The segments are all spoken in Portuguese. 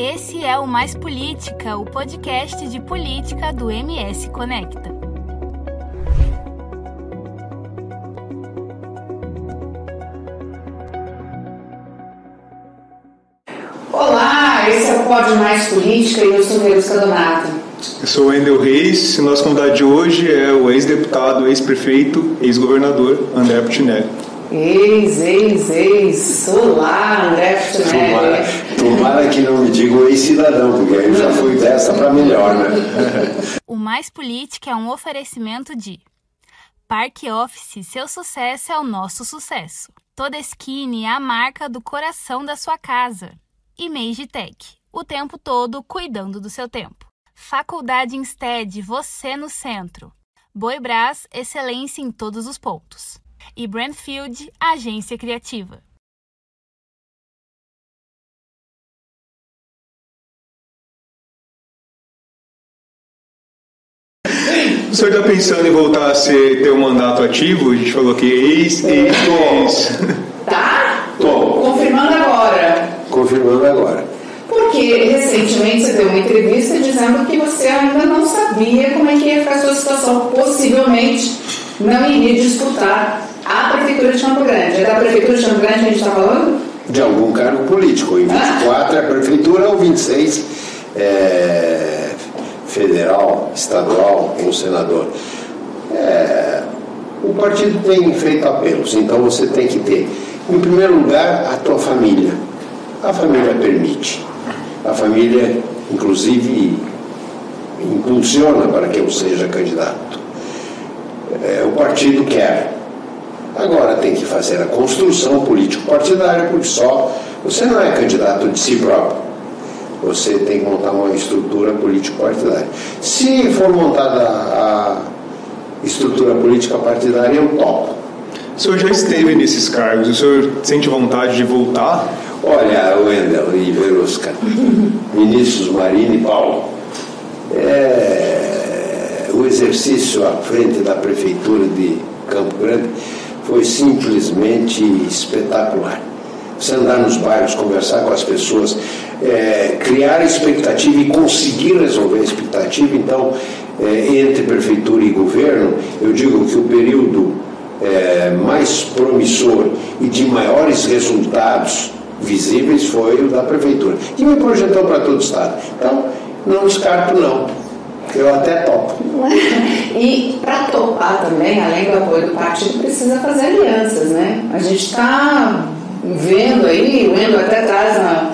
Esse é o Mais Política, o podcast de política do MS Conecta. Olá, esse é o Pode Mais Política e eu sou Verusca Donato. Eu sou o Wendel Reis e nosso convidado de hoje é o ex-deputado, ex-prefeito, ex-governador André Putinelli. Ex, ex, ex. Olá, André Putinelli. Tomara, tomara que não me digam ex-cidadão, porque eu já fui dessa para melhor, né? O Mais Política é um oferecimento de Parque Office, seu sucesso é o nosso sucesso. Toda Skin é a marca do coração da sua casa. E Tech, o tempo todo cuidando do seu tempo. Faculdade Instead, você no centro. Boi Brás, excelência em todos os pontos. E Brandfield, agência criativa. O senhor está pensando em voltar a ser, ter um mandato ativo? A gente falou que ex, ex, ex. Tá? Tô Confirmando agora. confirmando agora. Porque recentemente você deu uma entrevista dizendo que você ainda não sabia como é que ia ficar a sua situação. Possivelmente não iria disputar a Prefeitura de Campo Grande. É da Prefeitura de Campo Grande que a gente está falando? De algum cargo político. Em 24 é a prefeitura, ou 26 é federal, estadual ou senador. É, o partido tem feito apelos, então você tem que ter, em primeiro lugar, a tua família. A família permite. A família, inclusive, impulsiona para que eu seja candidato. É, o partido quer. Agora tem que fazer a construção político-partidária, porque só você não é candidato de si próprio. Você tem que montar uma estrutura político-partidária. Se for montada a estrutura política partidária, eu topo. O senhor já esteve nesses cargos, o senhor sente vontade de voltar? Olha, Wendel e Verusca, ministros Marini e Paulo, é, o exercício à frente da Prefeitura de Campo Grande foi simplesmente espetacular. Você andar nos bairros, conversar com as pessoas, é, criar expectativa e conseguir resolver a expectativa. Então, é, entre prefeitura e governo, eu digo que o período é, mais promissor e de maiores resultados visíveis foi o da prefeitura. E me projetou para todo o estado. Então, não descarto não. Eu até topo. E para topar também, além do apoio do partido, precisa fazer alianças, né? A gente está vendo aí, o Endo até traz na,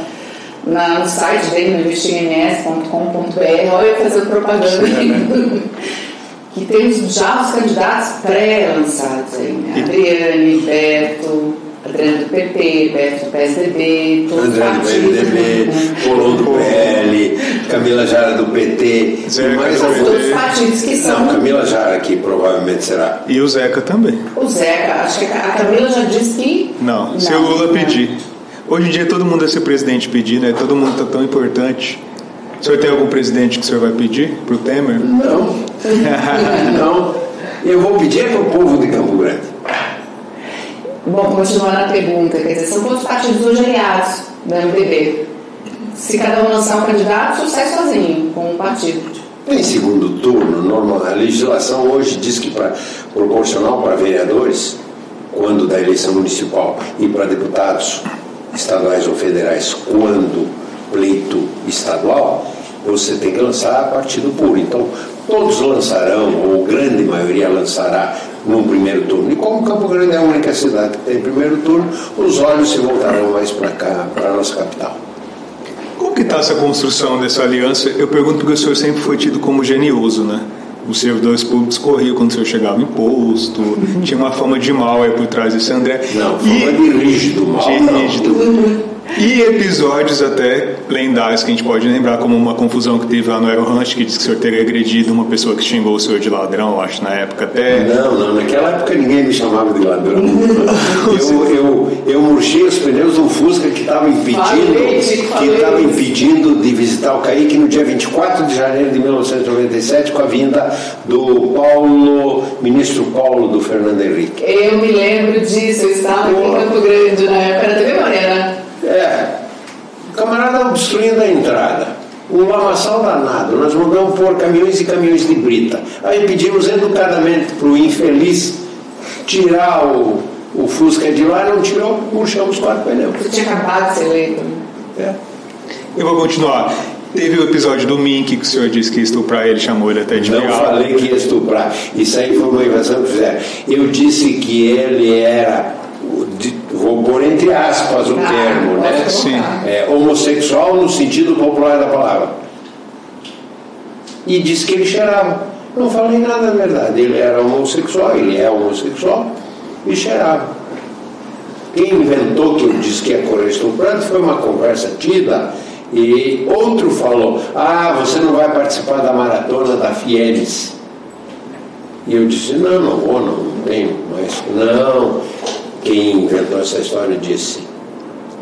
na- no site dele, no investigams.com.br, olha fazendo propaganda aí, que temos já os candidatos pré-lançados aí, né? Adriane, Beto, Adriane do PP, Beto do PSDB, todos os André do partidos, PMDB, né? Do PL, Camila Jara do PT, Zeca mais alguns. Todos os partidos que são Não, Camila Jara que provavelmente será. E o Zeca também. O Zeca, acho que a Camila já disse que. Não, se o Lula pedir. Hoje em dia todo mundo é ser presidente pedir, né? Todo mundo tá tão importante. O senhor tem algum presidente que o senhor vai pedir pro Temer? Não, não. Eu vou pedir para o povo de Campo Grande. Bom, continuando a pergunta, quer dizer, são todos partidos hoje aliados do MDB. Se cada um lançar um candidato, sucesso sozinho, com um partido. Em segundo turno, normal, a legislação hoje diz que para proporcional para vereadores, quando da eleição municipal, e para deputados estaduais ou federais, quando pleito estadual, você tem que lançar partido puro. Então, todos lançarão, ou grande maioria lançará num primeiro turno. E como Campo Grande é a única cidade que tem primeiro turno, os olhos se voltarão mais para cá, para a nossa capital. Como que está essa construção dessa aliança? Eu pergunto porque o senhor sempre foi tido como genioso, né? Os servidores públicos corriam quando o senhor chegava em posto, tinha uma fama de mal aí por trás desse André. Não, E- fama de rígido, mal. de não. E episódios até lendários que a gente pode lembrar, como uma confusão que teve lá no Aeroranch, que disse que o senhor teria agredido uma pessoa que xingou o senhor de ladrão, acho, na época até. Não, não, naquela época ninguém me chamava de ladrão. Eu, eu, eu murchei os pneus do Fusca que estava impedindo, que estava impedindo de visitar o Kaique no dia 24 de janeiro de 1997 com a vinda do Paulo, ministro Paulo do Fernando Henrique. Eu me lembro disso, eu estava aqui em Campo Grande na época, era TV Morena. É, o camarada obstruindo a entrada. Um lamaçal danado. Nós mandamos pôr caminhões e caminhões de brita. Aí pedimos educadamente para o infeliz tirar o, o Fusca de lá, não tirou, murchamos quatro pneus. Você tinha acabado de ser eleito. É. Eu vou continuar. Teve o episódio do Mink que o senhor disse que ia estuprar ele, chamou ele até de Não viado. falei que ia estuprar. Isso aí foi uma invenção que fizeram. Eu disse que ele era, o de- vou pôr entre aspas o Ah, termo, né? pode Sim. É, homossexual no sentido popular da palavra. E disse que ele cheirava. Não falei nada da verdade. Ele era homossexual, ele é homossexual e cheirava. Quem inventou que eu disse que ia correr estuprando foi uma conversa tida e outro falou: Ah, você não vai participar da maratona da Fienes. E eu disse: Não, não vou, não, não tenho. Mas não. Quem inventou essa história disse: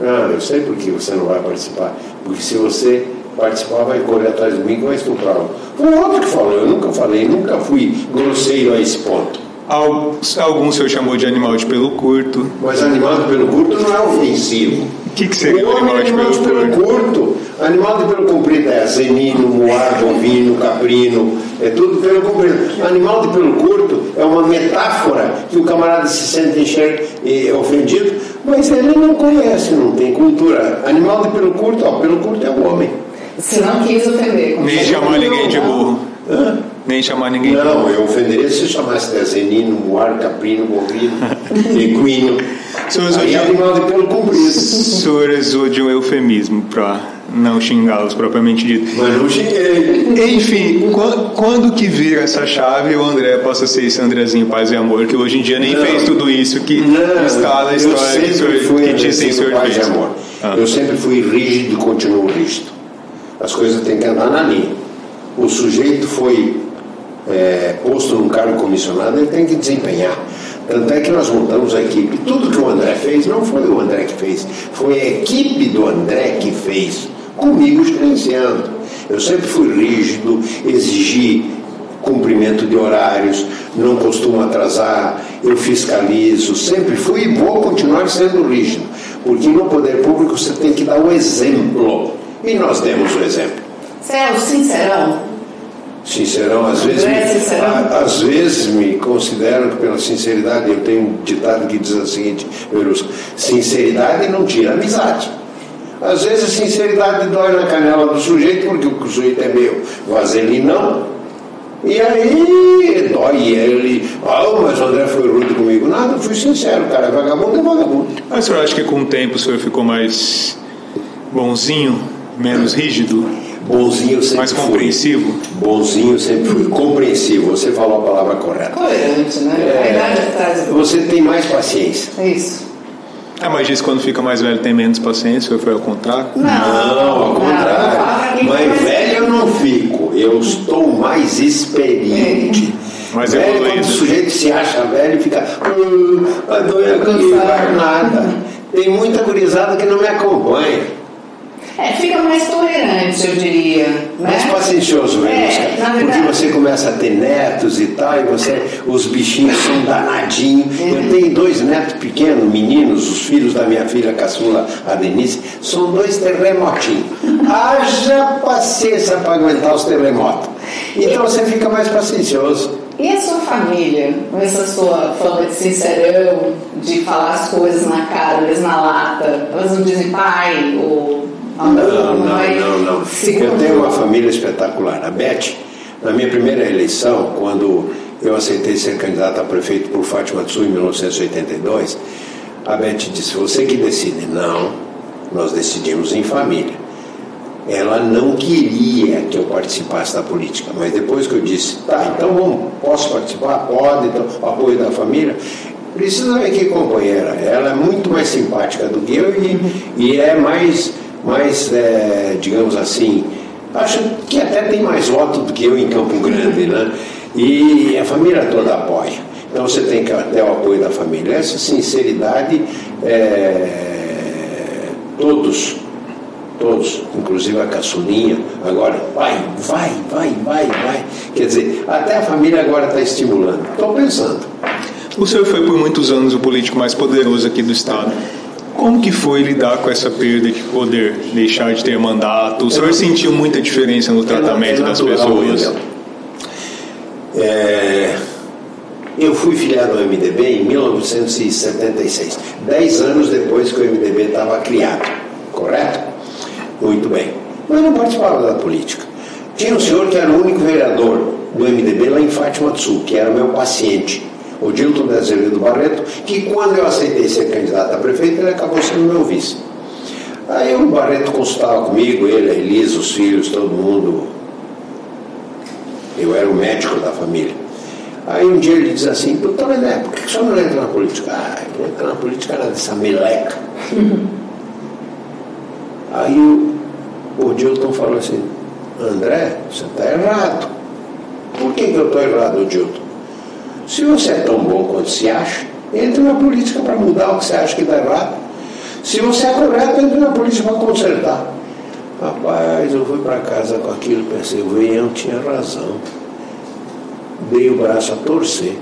Ah, eu sei por que você não vai participar. Porque se você participar, vai correr atrás de mim que vai estuprar. Foi outro que falou, eu nunca falei, nunca fui grosseiro a esse ponto. Al- Algum o senhor chamou de animal de pelo curto. Mas animado pelo curto não é ofensivo. O que, que seria o animal é de animal de pelo pelo curto? curto. Animal de pelo comprido é zenino, moar, bovino, caprino, é tudo pelo comprido. Animal de pelo curto é uma metáfora que o camarada se sente enxer- eh, ofendido, mas ele não conhece, não tem cultura. Animal de pelo curto, ó, pelo curto é o homem. Você não quis ofender. Nem chamar ninguém de burro. Hã? Nem chamar ninguém. Não, eu ofenderia se chamasse de zenino, moar, caprino, bovino, equino. Aí é animal de pelo comprido. O senhor usou de um eufemismo para não xingá-los propriamente dito. Mas não xinguei. Enfim, quan- quando que vira essa chave o André possa ser esse Andrezinho Paz e Amor, que hoje em dia nem Não. fez tudo isso que Não, está na história que, senhor, fui que dizem senhor paz e fez. amor. Ah. Eu sempre fui rígido e continuo rígido. As coisas têm que andar na linha. O sujeito foi é, posto num cargo comissionado, ele tem que desempenhar. Tanto é que nós montamos a equipe. Tudo que o André fez não foi o André que fez, foi a equipe do André que fez, comigo gerenciando. Eu sempre fui rígido, exigi cumprimento de horários, não costumo atrasar, eu fiscalizo, sempre fui e vou continuar sendo rígido, porque no poder público você tem que dar o exemplo. E nós demos o exemplo. Você é o sincerão? Sincerão, às vezes, me, a- às vezes me consideram que pela sinceridade, eu tenho um ditado que diz o seguinte, Verusco, sinceridade não tira amizade. Às vezes a sinceridade dói na canela do sujeito, porque o sujeito é meio vaselinão, e aí dói ele, ah, mas o André foi rude comigo. Nada, eu fui sincero, o cara é vagabundo, é vagabundo. Mas o senhor acha que com o tempo o senhor ficou mais bonzinho, menos rígido, Bonzinho sempre mais fui. compreensivo? Bonzinho eu sempre fui. Compreensivo, você falou a palavra correta. Tolerante, né? A idade que traz. Você tem mais paciência. É isso. Ah, mas diz que quando fica mais velho tem menos paciência, o senhor foi ao contrário? Não, ao fala pra contrário. quem Mas velho eu não fico. Eu estou mais experiente. Mais velho, evoluído. quando o sujeito se acha velho, fica. "Ah, vai doer aqui, Cansado. vai nada. Tem muita gurizada que não me acompanha. É, fica mais tolerante, eu diria. Mais Né? paciencioso, É, Verusca. na Porque você começa a ter netos e tal, e você, os bichinhos são danadinhos. É. Eu tenho dois netos pequenos, meninos, os filhos da minha filha caçula, a Denise, são dois terremotinhos. Haja paciência para aguentar os terremotos. Então você fica mais paciencioso. E a sua família, com essa sua fama de sincerão, de falar as coisas na cara, eles na lata, elas não dizem pai ou Não, não, não, não. segundo. Eu tenho uma família espetacular. A Beth, na minha primeira eleição, quando eu aceitei ser candidato a prefeito por Fátima Tsu em 1982, a Beth disse: Você que decide. Não, nós decidimos em família. Ela não queria que eu participasse da política, mas depois que eu disse, tá, então vamos, posso participar? Pode, então, apoio da família. Precisa ver que companheira, ela é muito mais simpática do que eu e, e é mais, mais é, digamos assim, acho que até tem mais voto do que eu em Campo Grande, né? E a família toda apoia. Então você tem que ter o apoio da família. Essa sinceridade, é, todos todos, inclusive a caçulinha, agora vai, vai, vai, vai, vai. Quer dizer, até a família agora está estimulando. Estou pensando. O senhor foi por muitos anos o político mais poderoso aqui do estado. Como que foi lidar com essa perda de poder, deixar de ter mandato? O senhor sentiu muita diferença no tratamento é, é das pessoas? É, eu fui filiado ao MDB em 1976, dez anos depois que o MDB estava criado, correto? Muito bem. Mas eu não participava da política. Tinha um senhor que era o único vereador do MDB lá em Fátima do Sul, que era o meu paciente, o Dilton de Azevedo Barreto, que quando eu aceitei ser candidato a prefeito, ele acabou sendo meu vice. Aí o Barreto consultava comigo, ele, a Elisa, os filhos, todo mundo. Eu era o médico da família. Aí um dia ele diz assim, doutor André, por que o senhor não entra na política? Ah, eu entrar na política dessa meleca. Aí o, o Dilton falou assim, André, você está errado. Por que, que eu estou errado, Dilton? Se você é tão bom quanto se acha, entre na política para mudar o que você acha que está errado. Se você é correto, entre na política para consertar. Rapaz, eu fui para casa com aquilo pensei, o Veião tinha razão dei o braço a torcer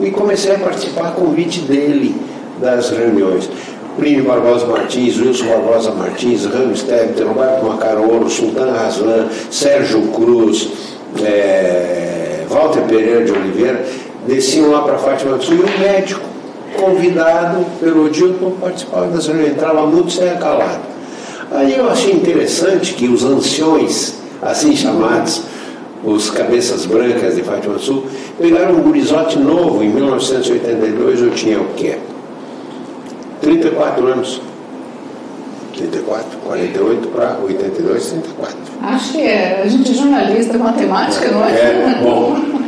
e comecei a participar a convite dele das reuniões. Plínio Barbosa Martins, Wilson Barbosa Martins, Ramos Tebter, Roberto Macarolo, Sultan Raslan, Sérgio Cruz, é, Walter Pereira de Oliveira, desciam lá para Fátima do Sul e um médico convidado pelo Dilton participava das reuniões, entrava muito sem calado. Aí eu achei interessante que os anciões, assim chamados, os cabeças brancas de Fátima Sul, pegaram um gurizote novo em 1982, eu tinha o quê? 34 anos. 34, 48 para 82, 34. Acho que é. A gente é jornalista, matemática, não é? É, bom.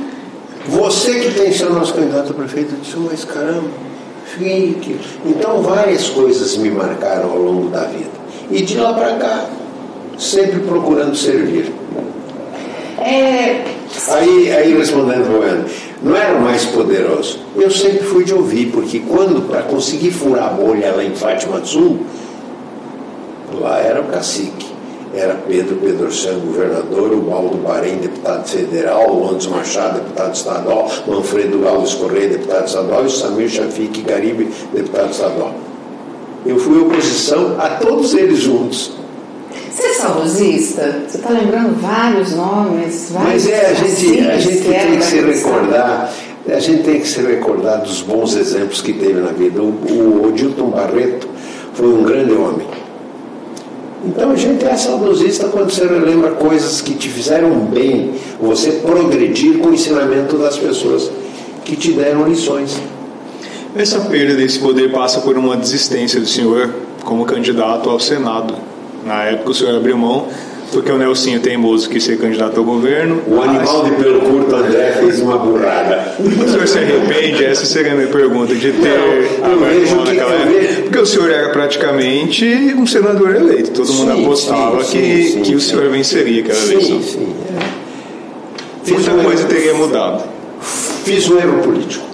Você que tem sido nosso candidato a prefeito, disse, mas caramba, fique. Então várias coisas me marcaram ao longo da vida. E de lá para cá, sempre procurando servir. É... Aí, aí respondendo Bueno, não era o mais poderoso. Eu sempre fui de ouvir, porque quando, para conseguir furar a bolha lá em Fátima do Sul, lá era o cacique. Era Pedro Pedro San, governador, o Baldo Bahrein, deputado federal, o Andes Machado, deputado estadual, Manfredo Alves Correia, deputado estadual, e o Samir Shafiq Garibe, deputado estadual. Eu fui oposição a todos eles juntos. Você é saudosista? Você está lembrando vários nomes, vários Mas é, a gente, a gente tem que se recordar, a gente tem que se recordar dos bons exemplos que teve na vida. O, o Odilton Barreto foi um grande homem. Então a gente é saudosista quando você relembra coisas que te fizeram bem, você progredir com o ensinamento das pessoas que te deram lições. Essa perda desse poder passa por uma desistência do senhor como candidato ao Senado. Na época o senhor abriu mão porque o Nelsinho teimoso quis ser candidato ao governo. O animal de pelo curto André fez uma burrada. O senhor se arrepende? Essa seria a minha pergunta, de ter aberto mão naquela época. Porque o senhor era praticamente um senador eleito. Todo sim, mundo apostava sim, que, sim, que o senhor venceria aquela eleição. Sim, sim. É. Muita um coisa erro, teria mudado. Fiz um erro político.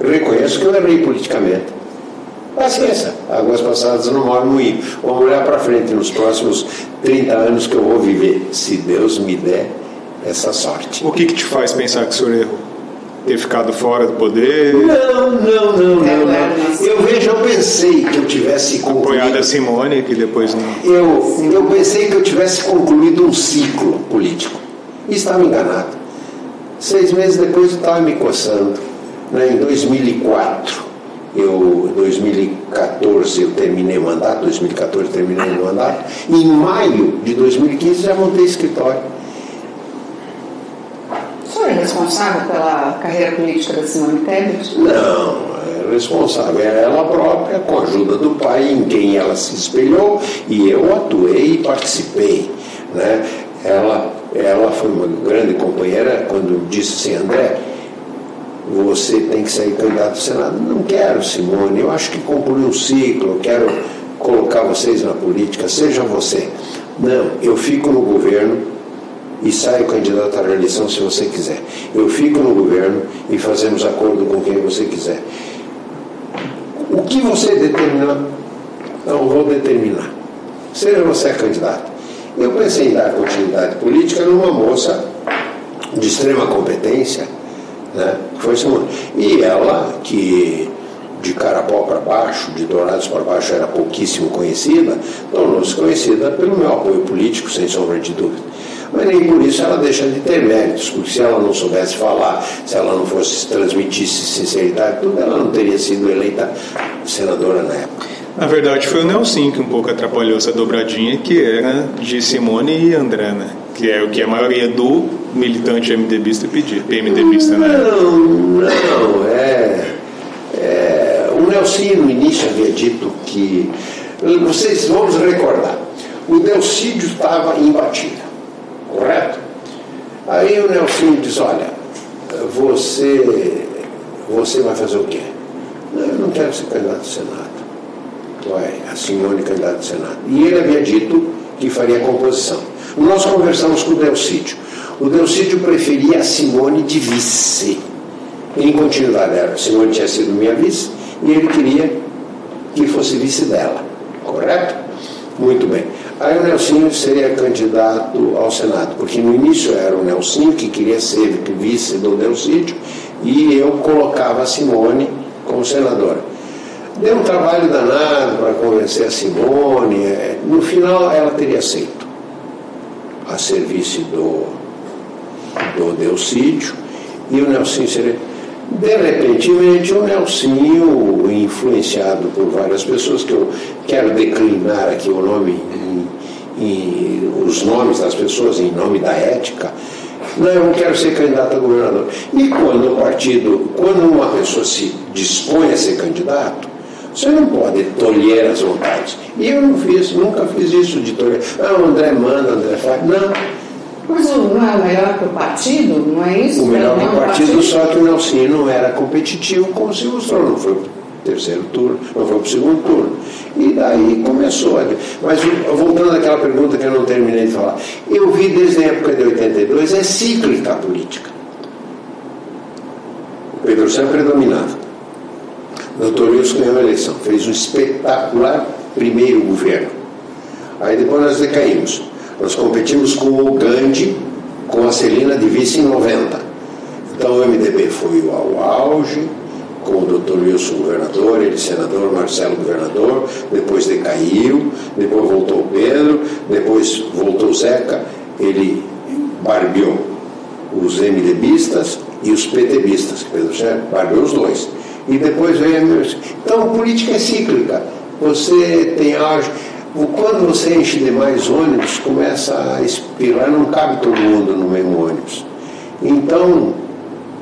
Reconheço que eu errei politicamente Paciência, águas passadas não movem moinho. Vamos olhar para frente nos próximos 30 anos que eu vou viver, se Deus me der essa sorte. O que, que te faz pensar que o senhor errou? Ter ficado fora do poder? Não, não, não, não, não. Eu vejo, eu pensei que eu tivesse concluído. Apoiado a Simone, que depois não. Eu, eu pensei que eu tivesse concluído um ciclo político. E estava enganado. Seis meses depois eu estava me coçando. Né, em 2004 eu, 2014 eu terminei o mandato, 2014 terminei o mandato, em maio de 2015 já montei escritório. O senhor é responsável pela carreira política da Simone Tebet? Não, é responsável é ela própria, com a ajuda do pai, em quem ela se espelhou, e eu atuei e participei. Né? Ela, ela foi uma grande companheira quando disse assim, André, você tem que sair candidato ao Senado. Não quero, Simone, eu acho que concluí um ciclo, eu quero colocar vocês na política, seja você. Não, eu fico no governo e saio candidato à reeleição se você quiser. Eu fico no governo e fazemos acordo com quem você quiser. O que você determinar, não vou determinar. Seja você candidato. Eu pensei em dar continuidade política numa moça de extrema competência, né? Foi Simone. E ela, que de Carapó para baixo, de Dourados para baixo, era pouquíssimo conhecida, tornou-se conhecida pelo meu apoio político, sem sombra de dúvida. Mas nem por isso ela deixa de ter méritos, porque se ela não soubesse falar, se ela não fosse transmitisse sinceridade, tudo, ela não teria sido eleita senadora na época. Na verdade, foi o Nelson que um pouco atrapalhou essa dobradinha, que era de Simone e André, né? Que é o que a maioria do militante MDBista pedia, PMDBista, né? Não, não, é, é. O Nelson no início havia dito que. Vocês vamos recordar, o Delcídio estava imbatível, correto? Aí o Nelson diz, olha, você, você vai fazer o quê? Eu não quero ser candidato ao Senado vai, a Simone candidata ao Senado. E ele havia dito que faria composição. Nós conversamos com o Delcídio. O Delcídio preferia a Simone de vice. Em continuidade, a Simone tinha sido minha vice e ele queria que fosse vice dela. Correto? Muito bem. Aí o Nelsinho seria candidato ao Senado, porque no início era o Nelsinho que queria ser vice do Delcídio e eu colocava a Simone como senadora. Deu um trabalho danado para convencer a Simone. É, no final, ela teria aceito a serviço do, do Delcídio e o Nelsinho seria. De repentemente, o Nelsinho, influenciado por várias pessoas, que eu quero declinar aqui o nome, em, os nomes das pessoas em nome da ética, não, eu não quero ser candidato a governador. E quando o partido, quando uma pessoa se dispõe a ser candidato, você não pode tolher as vontades. E eu não fiz, nunca fiz isso de tolher. Ah, o André manda, o André faz. Não. Mas não é o melhor para o partido? Não é isso? O melhor para o partido, partido, só que o Nelson não era competitivo como se mostrou. Não foi para o terceiro turno, não foi para o segundo turno. E daí começou. Mas voltando àquela pergunta que eu não terminei de falar. Eu vi desde a época de 82, é cíclica a política. O Pedro sempre predominava. Doutor Wilson ganhou a eleição, fez um espetacular primeiro governo. Aí depois nós decaímos. Nós competimos com o Gandhi, com a Celina de vice em 90. Então o MDB foi ao auge, com o doutor Wilson governador, ele senador, Marcelo governador, depois decaiu, depois voltou o Pedro, depois voltou o Zeca, ele barbeou os MDBistas e os PTBistas, Pedro Sérgio barbeou os dois e depois vem a Então, política é cíclica. Você tem auge. Quando você enche demais ônibus, começa a expirar, não cabe todo mundo no mesmo ônibus. Então,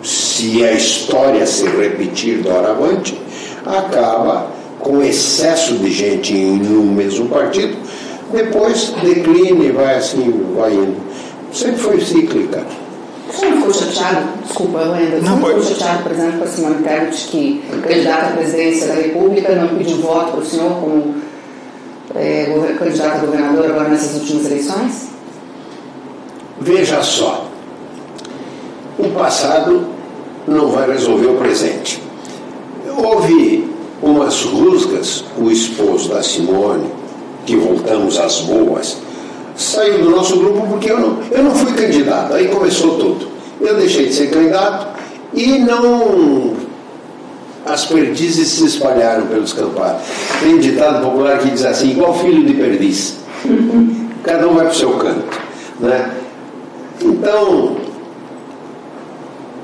se a história se repetir doravante, acaba com excesso de gente no mesmo partido, depois declina e vai assim, vai indo. Sempre foi cíclica. Você não ficou chateado, desculpa, Lenda, você não, não ficou chateado, por exemplo, com a Simone Tebet, que candidata à presidência da República não pediu voto para o senhor como é, candidato a governador agora nessas últimas eleições? Veja só, o passado não vai resolver o presente. Houve umas rusgas, o esposo da Simone, que voltamos às boas, saiu do nosso grupo porque eu não, eu não fui candidato. Aí começou tudo. Eu deixei de ser candidato e não. As perdizes se espalharam pelos campados. Tem um ditado popular que diz assim: igual filho de perdiz. Cada um vai para o seu canto. Né? Então,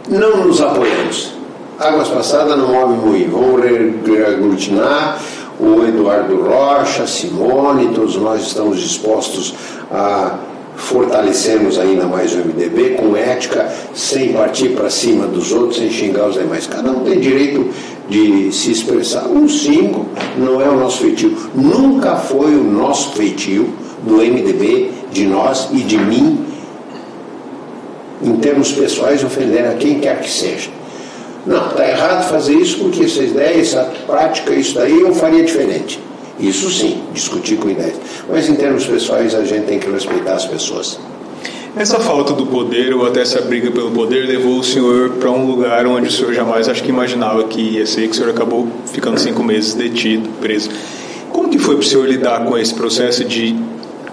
não nos apoiamos. Águas passadas não movem moinho. Vamos reaglutinar o Eduardo Rocha, Simone, todos nós estamos dispostos a fortalecermos ainda mais o MDB com ética, sem partir para cima dos outros, sem xingar os demais. Cada um tem direito de se expressar. Um símbolo não é o nosso feitio. Nunca foi o nosso feitio do MDB, de nós e de mim, em termos pessoais, ofender a quem quer que seja. Não, está errado fazer isso porque essa ideia, essa prática, isso daí eu faria diferente. Isso sim, discutir com ideias. Mas em termos pessoais a gente tem que respeitar as pessoas. Essa falta do poder ou até essa briga pelo poder levou o senhor para um lugar onde o senhor jamais acho que imaginava que ia ser, que o senhor acabou ficando cinco meses detido, preso. Como que foi para o senhor lidar com esse processo de,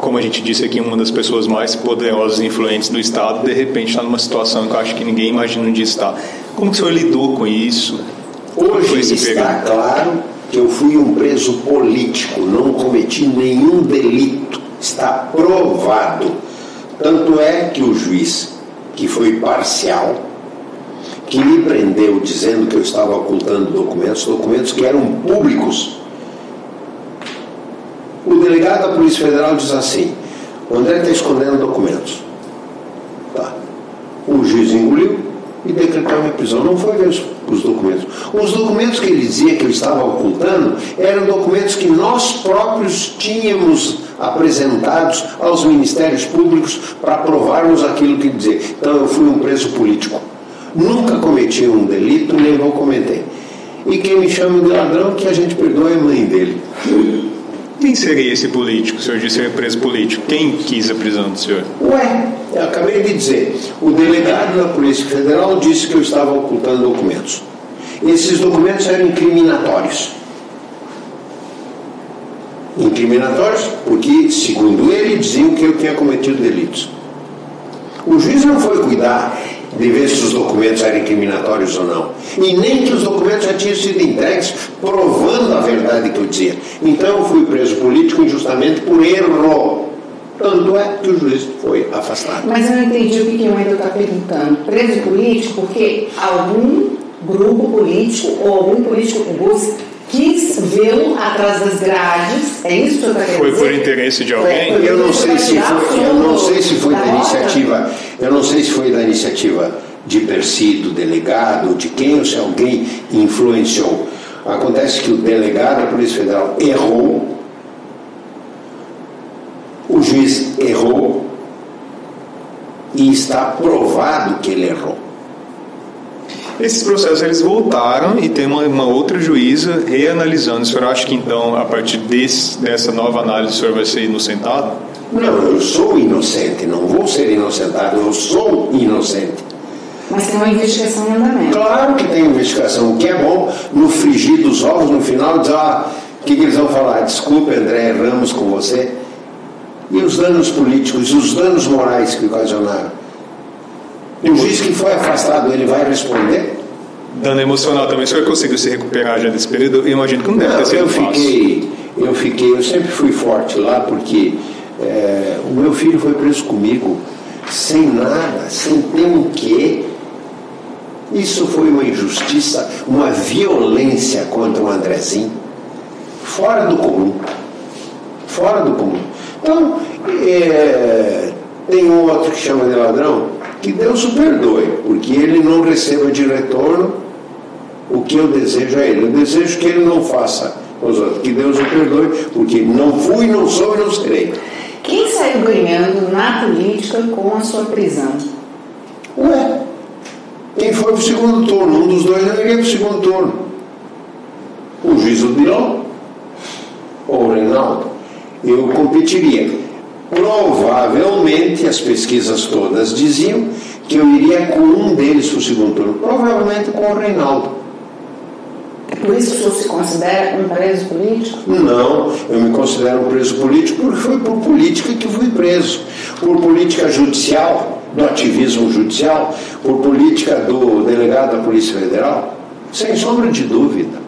como a gente disse aqui, uma das pessoas mais poderosas e influentes do Estado, de repente está numa situação que eu acho que ninguém imagina onde está? Como que o senhor lidou com isso? Hoje está claro que eu fui um preso político, não cometi nenhum delito. Está provado. Tanto é que o juiz, que foi parcial, que me prendeu dizendo que eu estava ocultando documentos, documentos que eram públicos. Delegado da Polícia Federal diz assim: o André está escondendo documentos. Tá. O juiz engoliu e decretou minha prisão. Não foi ver os, os documentos. Os documentos que ele dizia que eu estava ocultando eram documentos que nós próprios tínhamos apresentados aos ministérios públicos para provarmos aquilo que dizer. Então eu fui um preso político. Nunca cometi um delito, nem vou cometer. E quem me chama de ladrão, que a gente perdoe a mãe dele. Quem seria esse político? O senhor disse é preso político. Quem quis a prisão do senhor? Ué, acabei de dizer. O delegado da Polícia Federal disse que eu estava ocultando documentos. Esses documentos eram incriminatórios. Incriminatórios porque, segundo ele, diziam que eu tinha cometido delitos. O juiz não foi cuidar de ver se os documentos eram incriminatórios ou não. E nem que os documentos já tinham sido entregues provando a verdade que eu dizia. Então eu fui preso político injustamente por erro. Tanto é que o juiz foi afastado. Mas eu não entendi o que o Wendel está perguntando. Preso político porque algum grupo político ou algum político quis vê-lo atrás das grades. É isso que Foi por interesse de alguém? eu não sei se foi, eu não sei se foi da iniciativa, eu não sei se foi da iniciativa de Percy, do delegado, de quem ou se alguém influenciou. Acontece que o delegado da Polícia Federal errou, o juiz errou e está provado que ele errou. Esses processos eles voltaram e tem uma, uma, outra juíza reanalisando. O senhor acha que então, a partir desse, dessa nova análise, o senhor vai ser inocentado? Não, eu sou inocente, não vou ser inocentado, eu sou inocente. Mas tem uma investigação em andamento. Claro que tem investigação, o que é bom no frigir dos ovos, no final, dizer, ah, o que, que eles vão falar? Desculpe, André, erramos com você. E os danos políticos, os danos morais que ocasionaram? E o juiz que foi afastado, ele vai responder? Dano emocional também. O senhor conseguiu se recuperar já desse período? Eu imagino que não deve não, ter sido eu fiquei, Eu fiquei, eu sempre fui forte lá porque é, o meu filho foi preso comigo sem nada, sem ter um quê. Isso foi uma injustiça, uma violência contra o Andrezinho, fora do comum. Fora do comum. Então, é, tem um outro que chama de ladrão, que Deus o perdoe, porque ele não receba de retorno o que eu desejo a ele. Eu desejo que ele não faça os outros, que Deus o perdoe, porque não fui, não sou e não serei. Quem saiu ganhando na política com a sua prisão? Ué, quem foi para o segundo turno? Um dos dois iria para o segundo turno. O juiz Odilon ou o Reinaldo. Eu competiria. Provavelmente, as pesquisas todas diziam que eu iria com um deles para o segundo turno. Provavelmente com o Reinaldo. Por isso que o senhor se considera um preso político? Não, eu me considero um preso político porque foi por política que fui preso. Por política judicial, do ativismo judicial, por política do delegado da Polícia Federal, sem sombra de dúvida.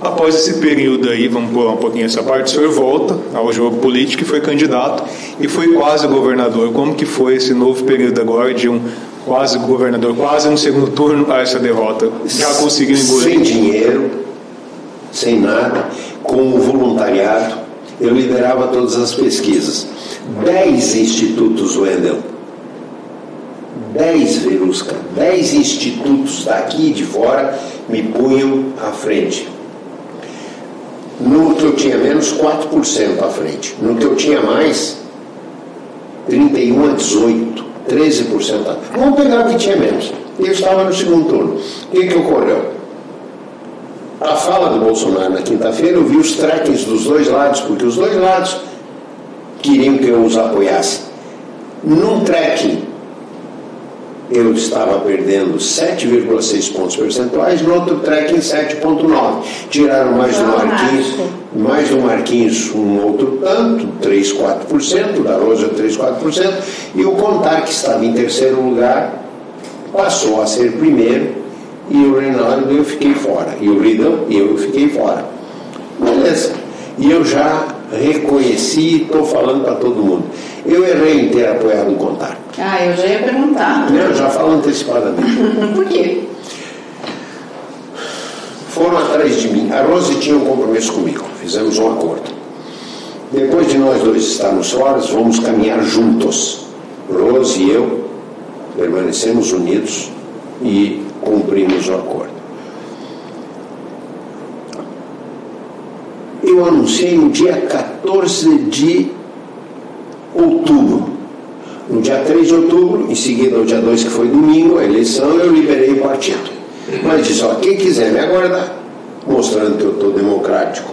Após esse período aí, vamos pular um pouquinho essa parte, o senhor volta ao jogo político e foi candidato e foi quase governador. Como que foi esse novo período agora de um quase governador, quase no segundo turno a essa derrota? Já conseguiu engolir? Sem dinheiro, sem nada, com o voluntariado, eu liderava todas as pesquisas. Dez institutos Wendel, dez Verusca, dez institutos daqui e de fora me punham à frente no que eu tinha menos, 4% à frente. No que eu tinha mais, 31 a 18, 13% à Vamos pegar o que tinha menos. Eu estava no segundo turno. O que, que ocorreu? A fala do Bolsonaro na quinta-feira, eu vi os trackings dos dois lados, porque os dois lados queriam que eu os apoiasse. Num tracking eu estava perdendo 7,6 pontos percentuais, no outro tracking 7,9. Tiraram mais do Marquinhos, mais do Marquinhos um outro tanto, 3, 4%, da Rosa 3, 4%, e o Contar, que estava em terceiro lugar, passou a ser primeiro e o Reinaldo eu fiquei fora. E o Ridão eu fiquei fora. Beleza. E eu já reconheci e estou falando para todo mundo. Eu errei em ter apoiado o Contar. Ah, eu já ia perguntar. Não, já falo antecipadamente. Por quê? Foram atrás de mim. A Rose tinha um compromisso comigo. Fizemos um acordo. Depois de nós dois estarmos fora, vamos caminhar juntos. Rose e eu permanecemos unidos e cumprimos o acordo. Eu anunciei no dia 14 de outubro. Dia 3 de outubro, em seguida, no dia 2, que foi domingo, a eleição, eu liberei o partido. Mas disse: ó, quem quiser me aguardar, mostrando que eu estou democrático,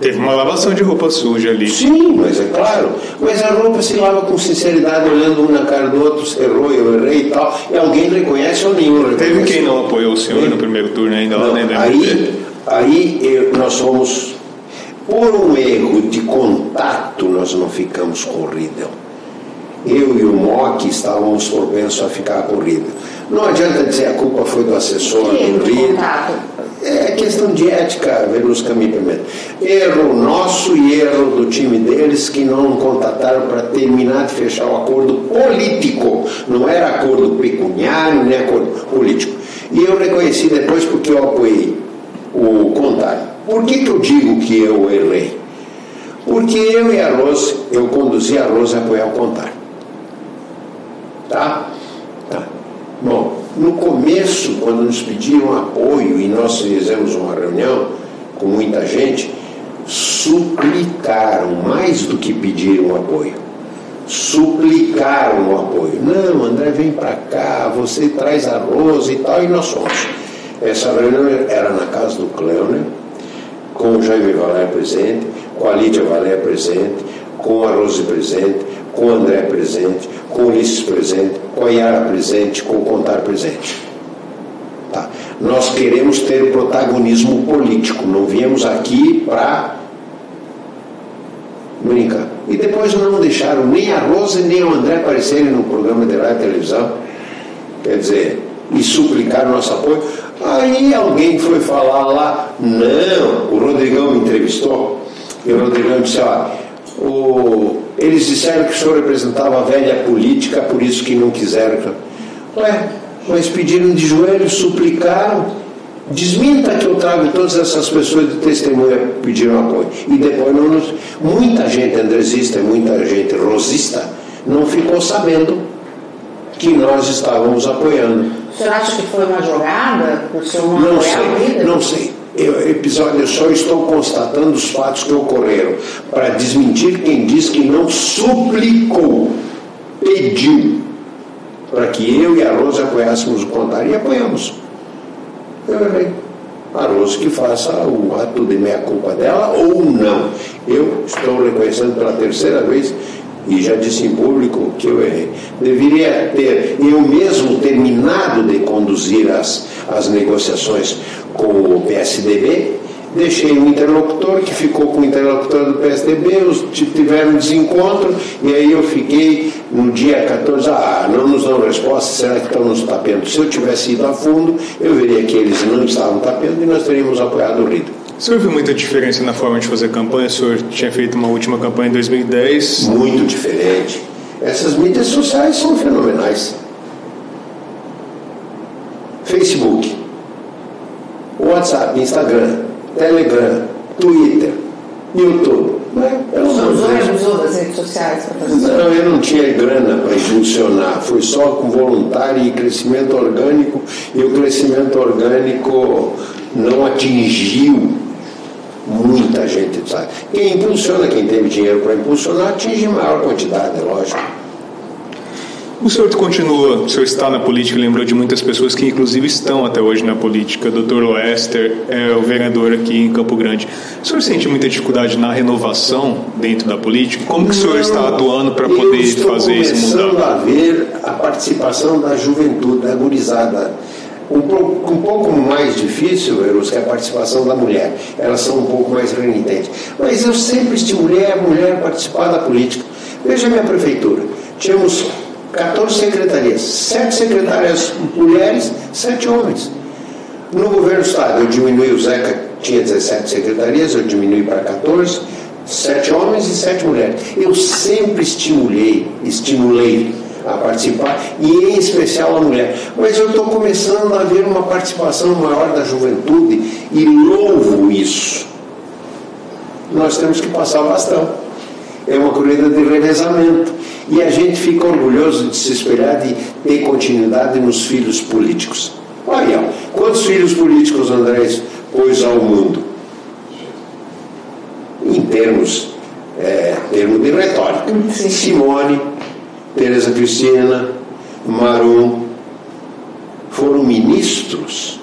Teve uma lavação de roupa suja ali. Sim, mas é claro. Mas a roupa se lava com sinceridade, olhando um na cara do outro, você errou, eu errei e tal. E alguém reconhece ou nenhum reconhece. Teve quem não apoiou o senhor no primeiro turno ainda lá, Não, né? aí, aí eu- nós fomos, por um erro de contato, nós não ficamos com o Riddle. Eu e o Mock estávamos propensos a ficar o Riddle. Não adianta dizer a culpa foi do assessor, do contato? É questão de ética, Verusca me permite. Erro nosso e erro do time deles que não contataram para terminar de fechar o acordo político. Não era acordo pecuniário, nem acordo político. E eu reconheci depois porque eu apoiei o contário. Por que, que eu digo que eu errei? Porque eu e a Rose, eu conduzi a Rose a apoiar o contário. Tá? Tá. Bom, no começo, quando nos pediram apoio e nós fizemos uma reunião com muita gente, suplicaram mais do que pediram apoio. Suplicaram o apoio. Não, André, vem para cá, você traz a Rosa e tal, e nós fomos. Essa reunião era na casa do Cleoner, com o Jaime Valério presente, com a Lídia Valério presente, com a Rose presente, com o André presente, com o Ulisses presente, com a Yara presente, com o Contar presente. Tá. Nós queremos ter protagonismo político, não viemos aqui para brincar. E depois não deixaram nem a Rose nem o André aparecerem no programa de rádio e televisão. Quer dizer, e suplicar nosso apoio. Aí alguém foi falar lá, não, o Rodrigão me entrevistou, e o Rodrigão disse, ó, o, eles disseram que o senhor representava a velha política, por isso que não quiseram. Ué, mas pediram de joelhos, suplicaram. Desminta que eu trago todas essas pessoas de testemunha pediram apoio. E depois não nos. Muita gente andresista e muita gente rosista não ficou sabendo que nós estávamos apoiando. O senhor acha que foi uma jogada? O senhor não, Não sei, não sei. Eu, episódio, eu só estou constatando os fatos que ocorreram para desmentir quem diz que não suplicou, pediu para que eu e a Rosa apoiássemos o contar e apoiamos. Eu errei. A Rosa que faça o ato de meia-culpa dela ou não. Eu estou reconhecendo pela terceira vez e já disse em público que eu errei. Deveria ter eu mesmo terminado de conduzir as, as negociações com o PSDB, deixei o interlocutor, que ficou com o interlocutor do PSDB, os tiveram desencontro, e aí eu fiquei no dia 14, ah, não nos dão resposta, será que estão nos tapeando? Se eu tivesse ido a fundo, eu veria que eles não estavam tapeando e nós teríamos apoiado o Rito. O senhor viu muita diferença na forma de fazer campanha? O senhor tinha feito uma última campanha em 2010. muito diferente. Essas mídias sociais são fenomenais. Facebook, WhatsApp, Instagram, Telegram, Twitter, YouTube. Não é? Pelo O senhor amor de usou das redes sociais para fazer? Não, eu não tinha grana para impulsionar, foi só com voluntário e crescimento orgânico, e o crescimento orgânico não atingiu muita gente, sabe? Quem impulsiona, quem teve dinheiro para impulsionar, atinge maior quantidade, é lógico. O senhor continua, o senhor está na política, lembrou de muitas pessoas que inclusive estão até hoje na política. Dr. Lester é o vereador aqui em Campo Grande. O senhor sente muita dificuldade na renovação dentro da política? Como que o senhor está atuando para poder estou fazer isso começando mudar? a ver a participação da juventude, da gurizada. Um pouco, um pouco mais difícil, Verus, que a participação da mulher. Elas são um pouco mais renitentes. Mas eu sempre estimulei a mulher a participar da política. Veja a minha prefeitura. Tínhamos 14 secretarias, sete secretárias mulheres, sete homens. No governo do Estado, eu diminui o Zeca, tinha 17 secretarias, eu diminui para 14, sete homens e sete mulheres. Eu sempre estimulei, estimulei a participar, e em especial a mulher. Mas eu estou começando a ver uma participação maior da juventude e louvo isso. Nós temos que passar o bastão. É uma corrida de revezamento. E a gente fica orgulhoso de se espelhar, de ter continuidade nos filhos políticos. Olha, quantos filhos políticos Andrés pôs ao mundo? Em termos, é, termo de retórica. Sim. Simone, Tereza Cristina, Marum, foram ministros,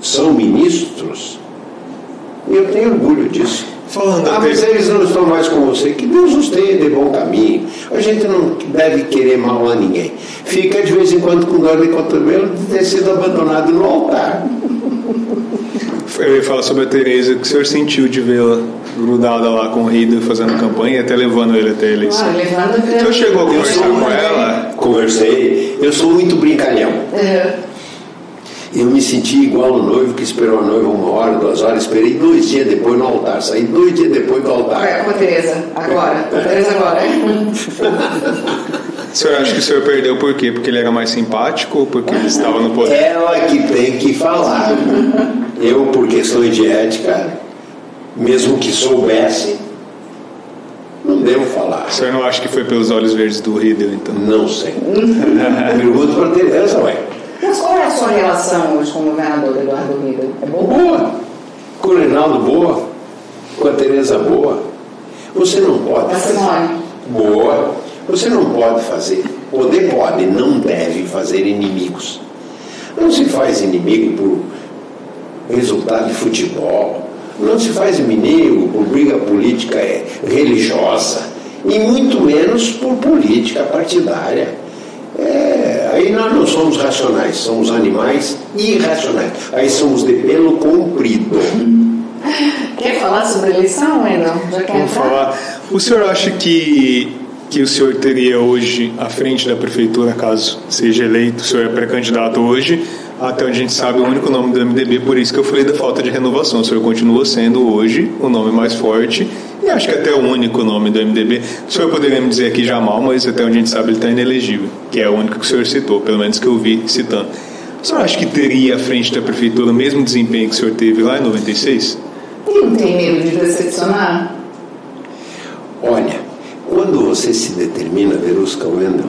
são ministros. E eu tenho orgulho disso. Falando ah, mas eles não estão mais com você. Que Deus os tenha de bom caminho. A gente não deve querer mal a ninguém. Fica de vez em quando com dor de cotovelo de ter sido abandonado no altar. Eu ia falar sobre a Tereza, que o senhor sentiu de vê-la grudada lá com o Rido fazendo campanha e até levando ele até a eleição. Ah, levando O senhor chegou a conversar com ela? Conversei. Eu sou muito brincalhão. É, Eu me senti igual o noivo que esperou a noiva uma hora, duas horas, esperei dois dias depois no altar, saí dois dias depois do altar. Com a Tereza, agora. Com a Tereza agora. O senhor acha que o senhor perdeu por quê? Porque ele era mais simpático ou porque ele estava no poder? Ela que tem que falar. Eu, por questões de ética, mesmo que soubesse, não devo falar. O senhor não acha que foi pelos olhos verdes do Riddle, então? Não sei. Pergunta para Tereza, ué. Mas qual é a sua relação hoje com o governador Eduardo Rida? É boa? Boa. Com o Reinaldo, boa. Com a Tereza, boa. Você não pode. A Simone? Boa. Você não pode fazer. Poder pode, não deve fazer inimigos. Não se faz inimigo por resultado de futebol. Não se faz inimigo por briga política eh, religiosa. E muito menos por política partidária. É, aí nós não somos racionais, somos animais irracionais. Aí somos de pelo comprido. Quer falar sobre a eleição? Já quer Vamos entrar? falar. O senhor acha que, que o senhor teria hoje à frente da prefeitura, caso seja eleito, o senhor é pré-candidato hoje, até onde a gente sabe o único nome do MDB, por isso que eu falei da falta de renovação. O senhor continua sendo hoje o nome mais forte e acho que até o único nome do MDB. O senhor poderia me dizer aqui Jamal, mas até onde a gente sabe ele está inelegível, que é o único que o senhor citou, pelo menos que eu vi citando. O senhor acha que teria à frente da prefeitura o mesmo desempenho que o senhor teve lá em 96? E não tem medo de decepcionar? Olha, quando você se determina, Verusca Wendel,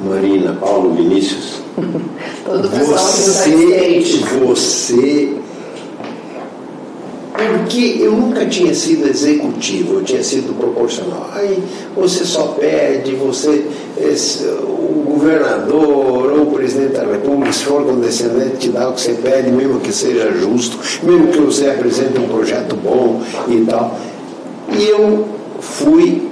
Marina, Paulo, Vinícius, Todo do você, você. Porque eu nunca tinha sido executivo, eu tinha sido proporcional. Aí você só pede, você, esse, o governador ou o presidente da república, se for condescendente, te dá o que você pede, mesmo que seja justo, mesmo que você apresente um projeto bom e tal. E eu fui,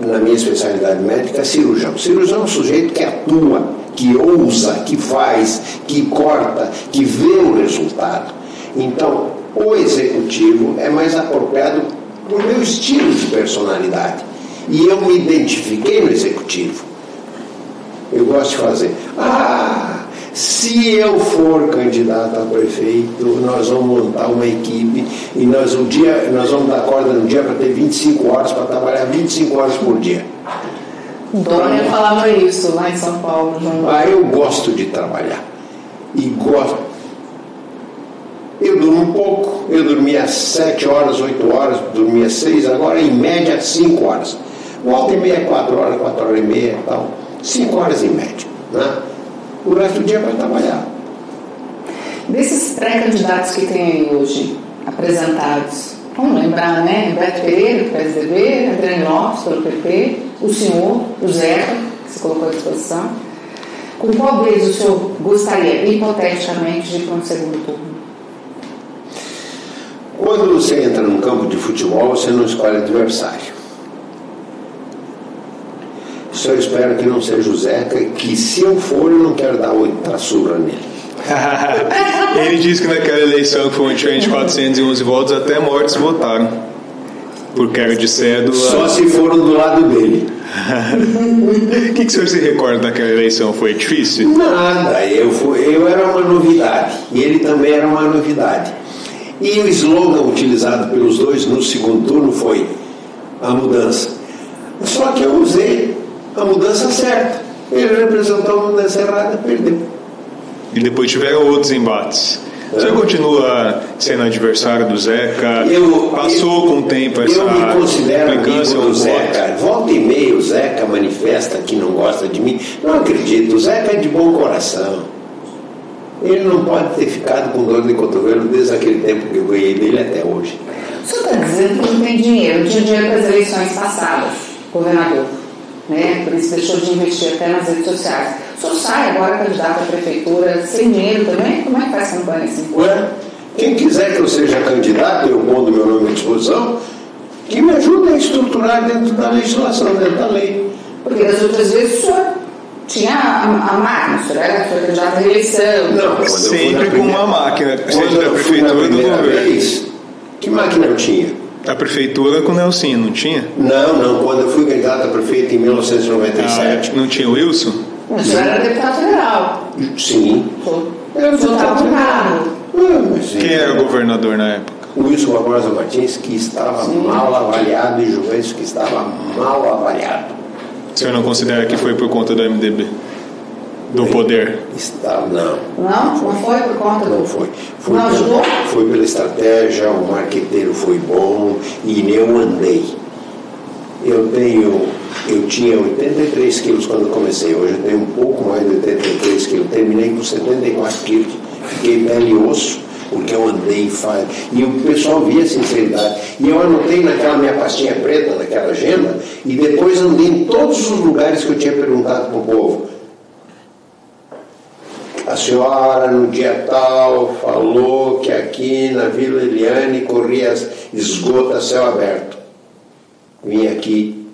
na minha especialidade médica, cirurgião. Cirurgião é um sujeito que atua, que ousa, que faz, que corta, que vê o resultado. Então, o executivo é mais apropriado para o meu estilo de personalidade. E eu me identifiquei no executivo. Eu gosto de fazer. Ah, se eu for candidato a prefeito, nós vamos montar uma equipe e nós, um dia, nós vamos dar corda no dia para ter 25 horas, para trabalhar 25 horas por dia. Dona falava isso lá em São Paulo. Ah, eu gosto de trabalhar. E gosto. Eu durmo pouco. Eu dormia 7 horas, 8 horas, dormia 6, agora em média 5 horas. Volta e meia, 4 horas, 4 horas e meia e tal. 5 horas em média. Né? O resto do dia vai trabalhar. Desses pré-candidatos que tem aí hoje, apresentados, vamos lembrar, né? Beto Pereira, do PSDB, Adriano Lopes, pelo PP, o senhor, o Zeca, que se colocou à disposição. Com qual deles o senhor gostaria, hipoteticamente, de ir para um segundo turno? Quando você entra num campo de futebol, você não escolhe adversário. Só espero que não seja o Zeca, que se eu for, eu não quero dar outra surra nele. Ele disse que naquela eleição que foi um de 411 votos, até mortos votaram. Por queda de cédula. Só se foram do lado dele. O que, que o senhor se recorda daquela eleição? Foi difícil? Nada, eu, fui, eu era uma novidade e ele também era uma novidade. E o slogan utilizado pelos dois no segundo turno foi a mudança. Só que eu usei a mudança certa. Ele representou a mudança errada, perdeu. E depois tiveram outros embates. O senhor continua sendo adversário do Zeca? Eu, Passou eu, com o tempo essa Eu me considero implicância amigo do com o outro? Zeca. Volta e meia o Zeca manifesta que não gosta de mim. Não acredito, o Zeca é de bom coração. Ele não pode ter ficado com dor de cotovelo desde aquele tempo que eu ganhei dele até hoje. O senhor está dizendo que não tem dinheiro, não tinha dinheiro para as eleições passadas, governador. Né? Por isso deixou de investir até nas redes sociais. O senhor sai agora candidato à prefeitura sem dinheiro também? Como é que faz campanha assim? Ué, quem quiser que eu seja candidato, eu pondo meu nome à disposição, que me ajude a estruturar dentro da legislação, dentro da lei. Porque das outras vezes o senhor tinha a, a máquina, o senhor era foi candidato à reeleição. Não, Sempre com primeira- uma máquina, Quando seja da eu fui na prefeitura ou do primeira governo. vez, que máquina eu tinha? A prefeitura com o Nelsinho, não tinha? Não, não, quando eu fui candidato a prefeito em 1997. Ah, não tinha o Wilson? O senhor era deputado federal. Sim. Eu estava no carro. Quem era o governador na época? O Wilson Barbosa Martins, que estava mal avaliado, e Juventus, que estava mal avaliado. O senhor não considera que foi por conta do MDB? Do poder? Estava, não, Não, não foi por conta do. não foi. Foi, Não ajudou? pela, foi pela estratégia, o marqueteiro foi bom e eu andei. Eu tenho, eu tinha 83 quilos quando comecei, hoje eu tenho um pouco mais de 83 quilos. Terminei com 74 quilos, fiquei pele e osso, porque eu andei e fa- E o pessoal via a sinceridade. E eu anotei naquela minha pastinha preta, naquela agenda, e depois andei em todos os lugares que eu tinha perguntado para o povo. A senhora, no dia tal, falou que aqui na Vila Eliane corria esgoto a céu aberto. Vim aqui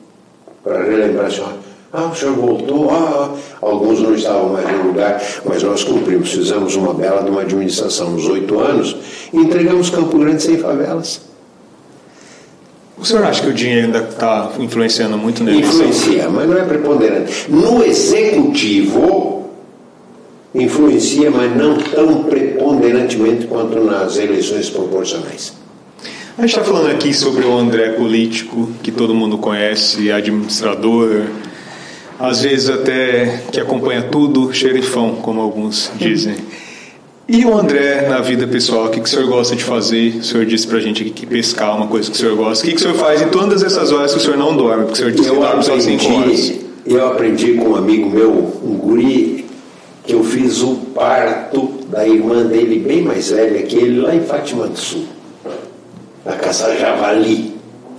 para relembrar a senhora. Ah, o senhor voltou. Ah, alguns não estavam mais no lugar, mas nós cumprimos. Fizemos uma bela de uma administração nos oito anos e entregamos Campo Grande sem favelas. O senhor acha que o dinheiro ainda está influenciando muito eleição? Influencia, mas não é preponderante. No executivo, influencia, mas não tão preponderantemente quanto nas eleições proporcionais. A gente está falando aqui sobre o André político, que todo mundo conhece, administrador, às vezes até que acompanha tudo, xerifão, como alguns dizem. E o André, na vida pessoal, o que, que o senhor gosta de fazer? O senhor disse pra gente que pescar é uma coisa que o senhor gosta. O que, que o senhor faz em todas essas horas que o senhor não dorme? Porque o senhor disse que dorme só 5 horas. eu aprendi com um amigo meu, um guri, que eu fiz o parto da irmã dele, bem mais velha que ele, lá em Fátima do Sul. A caçar javali.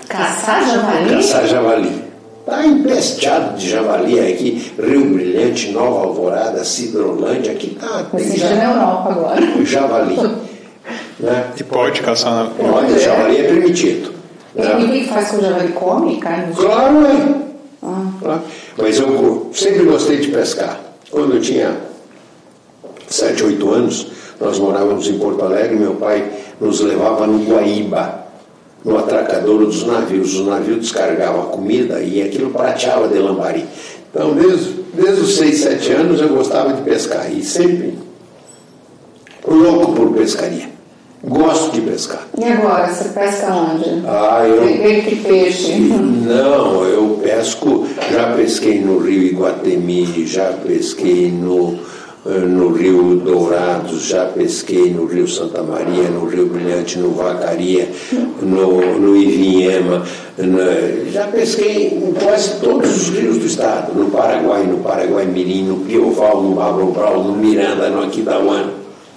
Caçar javali? Caçar javali. Está empesteado de javali aqui, Rio Brilhante, Nova Alvorada, Cidrolândia, aqui está. Me sentindo na Europa agora. Javali. Né? E pode caçar na. Olha, javali é permitido. E né? o que faz com o javali? Come carne? Claro, é. Claro. Mas eu sempre gostei de pescar. Quando eu tinha 7, 8 anos, nós morávamos em Porto Alegre, meu pai nos levava no Guaíba, no atracadouro dos navios. Os navios descarregavam a comida e aquilo prateava de lambari. Então, desde, desde os 6, 7 anos eu gostava de pescar e sempre louco por pescaria. Gosto de pescar. E agora, você pesca onde? Ah, eu. Que peixe? Não, eu pesco, já pesquei no Rio Iguatemi, já pesquei no, no Rio Dourados, já pesquei no Rio Santa Maria, no Rio Brilhante, no Vacaria, no, no Ivinhema, na- já pesquei em quase todos os rios do estado, no Paraguai, no Paraguai Mirim, no Pioval, no Babro no Miranda, no Aquidauana.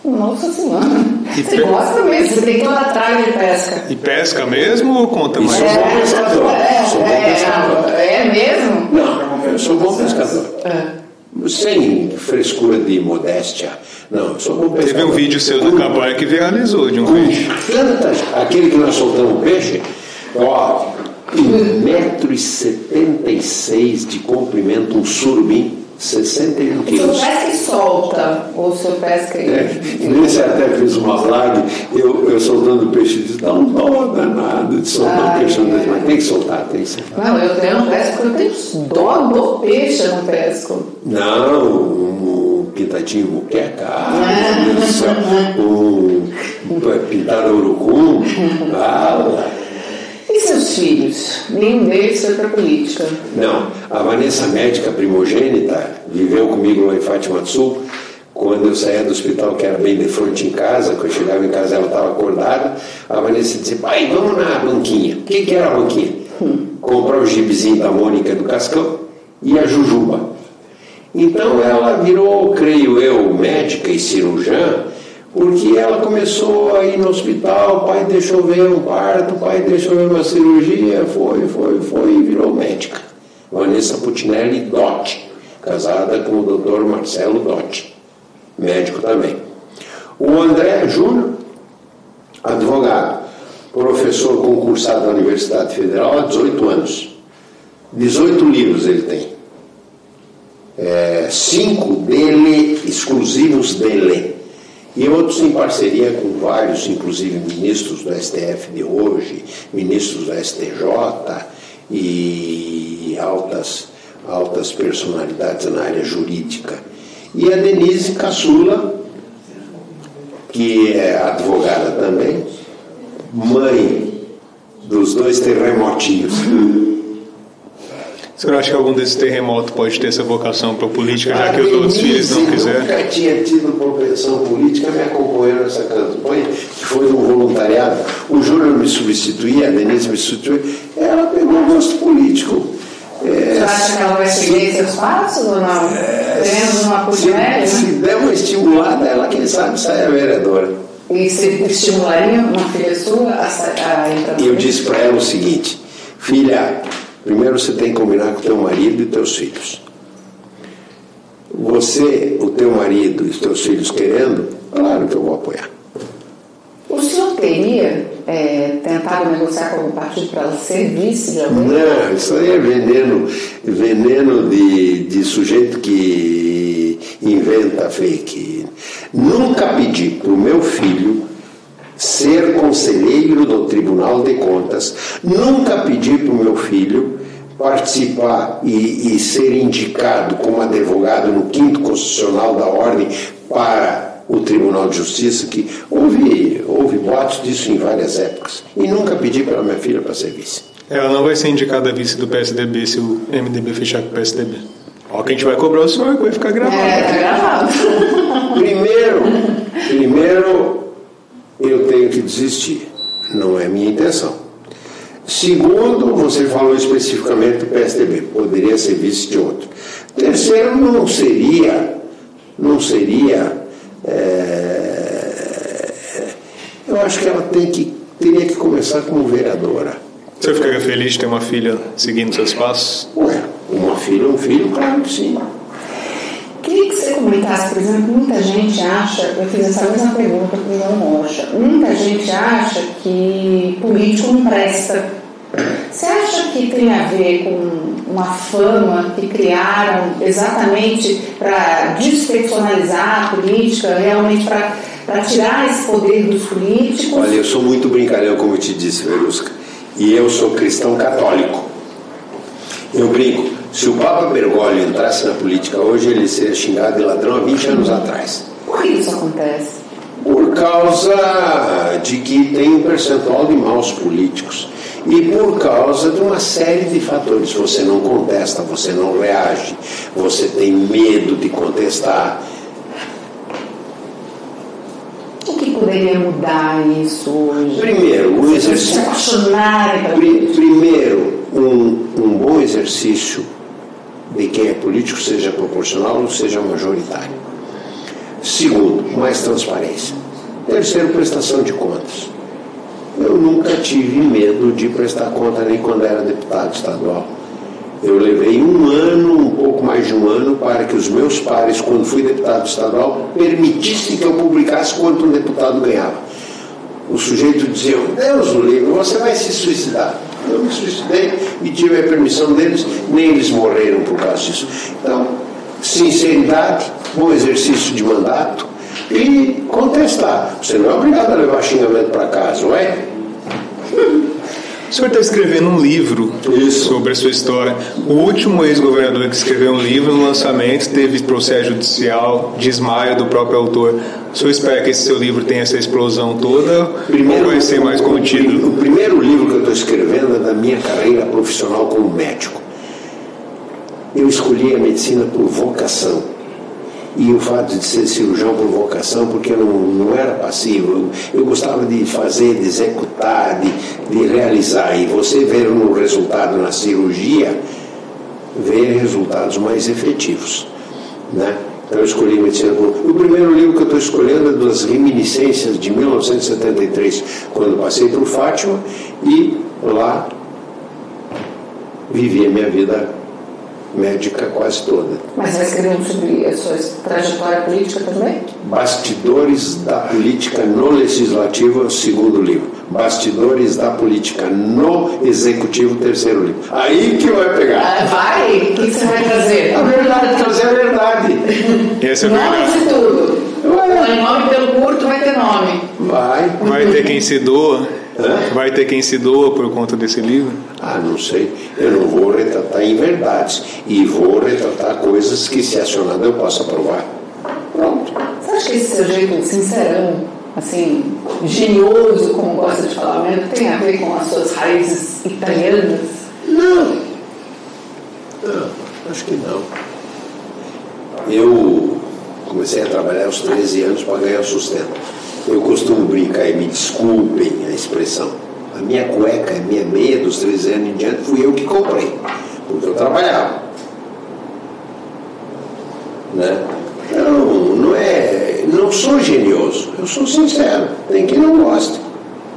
Nossa Senhora. E Você pe- gosta mesmo, você tem toda a tralha de pesca. E pesca mesmo ou conta mais? É bom pescador. É, Sou bom é, pescador. é mesmo? Não, eu sou bom pescador. É. Sem frescura de modéstia. Não, eu sou bom. Teve um vídeo seu da campanha que viralizou de um peixe. Tantas, aquele que nós soltamos peixe, ó, 1,76m de comprimento, um surubim, 61 O senhor quilos. pesca e solta, ou o senhor pesca e... É, nesse até fiz uma live, eu, eu soltando o peixe, disse, dá um dó danado de soltar o peixe, mas tem que soltar, tem que soltar. Não, eu tenho um pesco, eu tenho dó do peixe, eu não pesco. Não, um pintadinho muqueca, ah, meu Deus do céu, um, pintado urucum, ah, E seus filhos? Nenhum deles foi para política. Não, a Vanessa médica primogênita viveu comigo lá em Fátima do Sul. Quando eu saía do hospital, que era bem de frente em casa, quando eu chegava em casa ela estava acordada, a Vanessa dizia, pai, vamos na banquinha. O que, que era a banquinha? Comprar o gibizinho da Mônica do Cascão e a Jujuba. Então ela virou, creio eu, médica e cirurgiã, porque ela começou a ir no hospital, o pai deixou ver um parto, o pai deixou ver uma cirurgia, foi, foi, foi e virou médica. Vanessa Putinelli Dotti, casada com o doutor Marcelo Dotti, médico também. O André Júnior, advogado, professor concursado da Universidade Federal há 18 anos. 18 livros ele tem. É, cinco dele, exclusivos dele, e outros em parceria com vários, inclusive ministros do STF de hoje, ministros do STJ e altas, altas personalidades na área jurídica. E a Denise Caçula, que é advogada também, mãe dos dois terremotinhos. O senhor acha que algum desses terremotos pode ter essa vocação para política, já A que os outros filhos não Denise quiserem? nunca tinha tido propensão política, me acompanhou nessa campanha, que foi um voluntariado. O Júnior me substituía, a Denise me substituía. Ela pegou gosto político. É, Você acha que ela vai seguir seus passos ou não? Temos uma se, Putinelli, se né? der uma estimulada, ela, quem sabe, sai a vereadora. E você estimularia uma filha sua a, a ir para E eu disse para ela o seguinte: Filha, primeiro você tem que combinar com teu marido e teus filhos. Você, o teu marido e os teus filhos querendo, claro que eu vou apoiar. O senhor teria é, tentado negociar com algum partido para ela ser vice de alguém? Não, isso aí é veneno, veneno de, de sujeito que inventa fake. Nunca pedi para o meu filho ser conselheiro do Tribunal de Contas, nunca pedi para o meu filho participar e, e ser indicado como advogado no quinto constitucional da ordem para o Tribunal de Justiça, que houve, houve boatos disso em várias épocas. E nunca pedi para minha filha para ser vice. Ela não vai ser indicada vice do PSDB se o MDB fechar com o PSDB. Ó, que a gente vai cobrar o senhor, que vai ficar gravado. É, tá gravado. Primeiro, primeiro, eu tenho que desistir. Não é minha intenção. Segundo, você falou especificamente do PSDB, poderia ser vice de outro. Terceiro, não seria, não seria. é, eu acho que ela tem que, teria que começar como vereadora. Senhor ficaria feliz de ter uma filha seguindo seus passos? Ué, uma filha, um filho, claro que sim. Queria que você comentasse, por exemplo, muita gente acha, eu fiz essa mesma pergunta para o João Mocha, muita gente acha que político não presta. Você acha que tem a ver com uma fama que criaram exatamente para despersonalizar a política, realmente para tirar esse poder dos políticos? Olha, eu sou muito brincalhão, como eu te disse, Verusca. E eu sou cristão católico. Eu brinco. Se o Papa Bergoglio entrasse na política hoje, ele seria xingado de ladrão há 20 anos atrás. Por que isso acontece? Por causa de que tem um percentual de maus políticos. E por causa de uma série de fatores. Você não contesta, você não reage, você tem medo de contestar. O que poderia mudar isso hoje? Primeiro, o exercício. Primeiro, um, um bom exercício de quem é político, seja proporcional ou seja majoritário. Segundo, mais transparência. Terceiro, prestação de contas. Eu nunca tive medo de prestar conta nem quando era deputado estadual. Eu levei um ano, um pouco mais de um ano, para que os meus pares, quando fui deputado estadual, permitissem que eu publicasse quanto um deputado ganhava. O sujeito dizia, Deus o livre, você vai se suicidar. Eu me suicidei e tive a permissão deles, nem eles morreram por causa disso. Então, sinceridade, bom exercício de mandato e contestar. Você não é obrigado a levar xingamento para casa, não é? O senhor está escrevendo um livro Isso. sobre a sua história. O último ex-governador que escreveu um livro no lançamento teve processo judicial, desmaio do próprio autor. O senhor espera que esse seu livro tenha essa explosão toda ou vai ser mais o, contido? o primeiro livro que eu estou escrevendo é da minha carreira profissional como médico. Eu escolhi a medicina por vocação. E o fato de ser cirurgião por vocação, porque eu não, não era passivo, eu, eu gostava de fazer, de executar, de, de realizar. E você ver um resultado na cirurgia, ver resultados mais efetivos. Né? Então eu escolhi medicina por. O primeiro livro que eu estou escolhendo é das reminiscências de 1973, quando passei por Fátima e lá vivi a minha vida médica quase toda. Mas vai escrever um sobre a sua trajetória política também? Bastidores da política no legislativo, o segundo livro. Bastidores da política no executivo, terceiro livro. Aí que vai pegar. Ah, vai? O que você vai trazer? A verdade, trazer a verdade. Essa é a Nome de tudo. Põe nome pelo curto, vai ter nome. Vai. Vai ter quem se doa? Hã? Vai ter quem se doa por conta desse livro? Ah, não sei. Eu não vou retratar em verdades. E vou retratar coisas que, se acionado, eu possa provar. Pronto. Você acha que esse seu jeito sincerão, assim, genioso, como gosta de falar mesmo, tem a ver com as suas raízes italianas? Não. Não, acho que não. Eu comecei a trabalhar aos 13 anos para ganhar sustento. Eu costumo brincar e me desculpem a expressão. A minha cueca, a minha meia dos 13 anos em diante fui eu que comprei, porque eu trabalhava. Né? Não, não é. Não sou genioso, eu sou sincero. Tem quem não goste.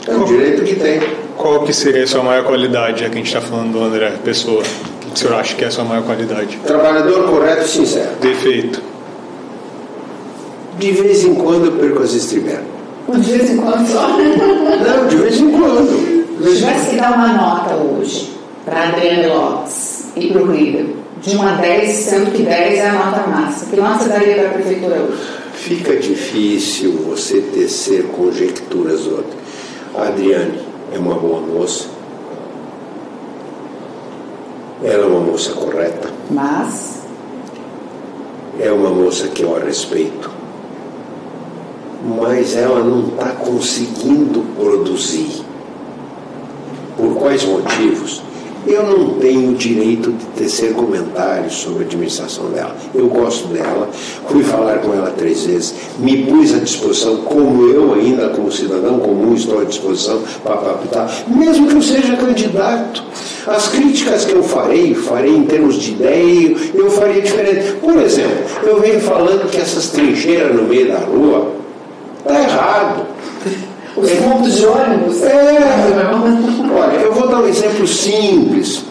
É o direito que tem. Qual que seria a sua maior qualidade, já que a gente está falando do André Pessoa? O que o senhor acha que é a sua maior qualidade? Trabalhador correto e sincero. Defeito. De vez em quando eu perco as estribeiras. De vez em quando só. Não, de vez em quando. Se tivesse que dar uma nota hoje para Adriane Lopes e para o Rida, de 1 a 10, sendo que 10 é a nota máxima, que nota você daria para a prefeitura hoje? Fica difícil você tecer conjecturas outras. A Adriane é uma boa moça. Ela é uma moça correta. Mas, É uma moça que eu a respeito. Mas ela não está conseguindo produzir. Por quais motivos? Eu não tenho direito de tecer comentários sobre a administração dela. Eu gosto dela, fui falar com ela três vezes, me pus à disposição, como eu ainda, como cidadão comum, estou à disposição para palpitar, mesmo que eu seja candidato. As críticas que eu farei, farei em termos de ideia, eu faria diferente. Por exemplo, eu venho falando que essas trincheiras no meio da rua, errado. os pontos de ônibus. É, olha, eu vou dar um exemplo simples.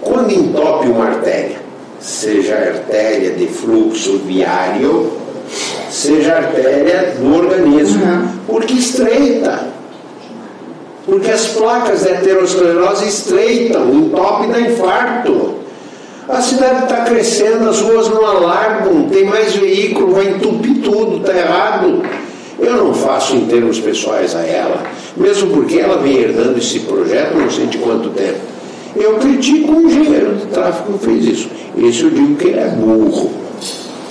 Quando entope uma artéria, seja artéria de fluxo viário, seja artéria do organismo, porque estreita. Porque as placas de aterosclerose estreitam, entope dá infarto. A cidade está crescendo, as ruas não alargam, tem mais veículo, vai entupir tudo, está errado. Eu não faço em termos pessoais a ela, mesmo porque ela vem herdando esse projeto não sei de quanto tempo. Eu critico o engenheiro de tráfego que fez isso. Esse eu digo que ele é burro.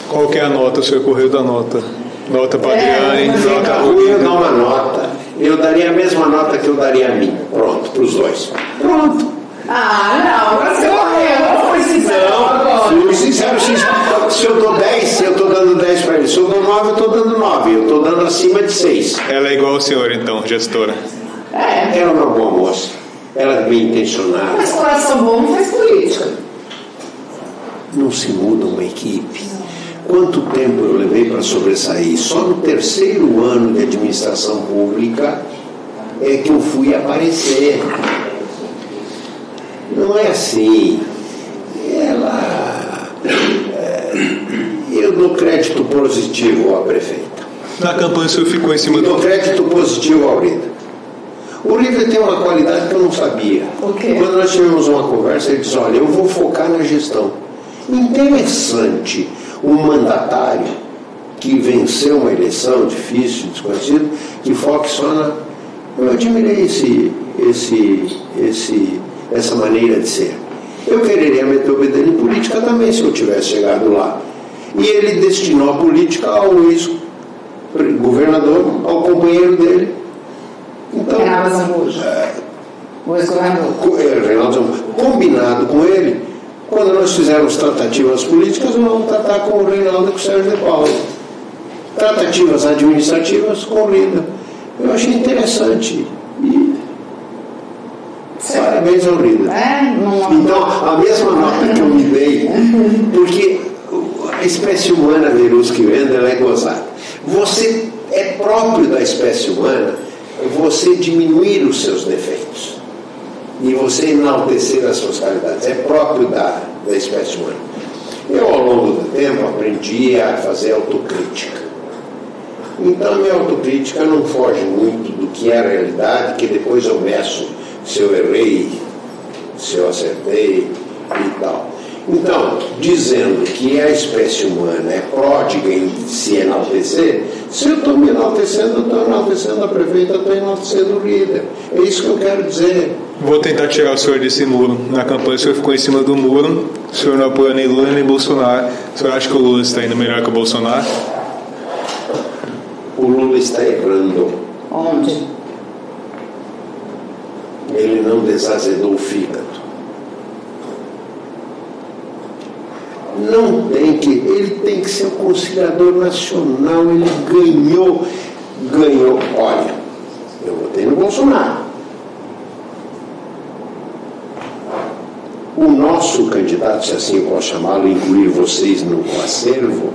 Qual que é a nota? O senhor correu da nota. Nota para É, Adriane, nota ia Rida. dar uma nota. Eu daria a mesma nota que eu daria a mim. Pronto, para os dois. Pronto. Ah, não, agora você correu, não foi sincero agora. Fui sincero, sincero. Se eu dou 10, eu estou dando 10 para ele. Se eu dou 9, eu estou dando 9. Eu estou dando acima de 6. Ela é igual ao senhor, então, gestora. É, Ela é uma boa moça. Ela é bem intencionada. mas coração bom não faz política. Não se muda uma equipe. Quanto tempo eu levei para sobressair? Só no terceiro ano de administração pública é que eu fui aparecer. Não é assim. Ela. é, eu dou crédito positivo à prefeita. Na campanha o senhor ficou em cima Eu dou do. crédito positivo ao Rita. O Rita tem uma qualidade que eu não sabia. O quê? Quando nós tivemos uma conversa, ele disse: Olha, eu vou focar na gestão. Interessante um mandatário que venceu uma eleição difícil, desconhecido, que foque só na. Eu admirei esse, esse, esse, essa maneira de ser. Eu quereria meter o bedelho em política também se eu tivesse chegado lá. E ele destinou a política ao ex-governador, ao companheiro dele. Então. É, o ex-governador. É. Combinado com ele, quando nós fizermos tratativas políticas, nós vamos tratar com o Reinaldo e com o Sérgio de Paulo. Tratativas administrativas com o Lida. Eu achei interessante. Parabéns ao Lida. É, então, a mesma nota que eu me dei, porque a espécie humana, Verusca vendo, ela é gozada. Você é próprio da espécie humana você diminuir os seus defeitos e você enaltecer as suas qualidades. É próprio da, da espécie humana. Eu, ao longo do tempo, aprendi a fazer autocrítica. Então, minha autocrítica não foge muito do que é a realidade, que depois eu meço se eu errei, se eu acertei e tal. Então, dizendo que a espécie humana é pródiga em se enaltecer, se eu estou me enaltecendo, eu estou enaltecendo a prefeita, estou enaltecendo o líder. É isso que eu quero dizer. Vou tentar tirar o senhor desse muro. Na campanha o senhor ficou em cima do muro, o senhor não apoia nem Lula nem Bolsonaro. O senhor acha que o Lula está indo melhor que o Bolsonaro? O Lula está errando. Onde? Ele não desazedou o fígado. não tem que, ele tem que ser conciliador nacional, ele ganhou, ganhou, olha, eu votei no Bolsonaro. O nosso candidato, se assim eu posso chamá-lo, incluir vocês no acervo,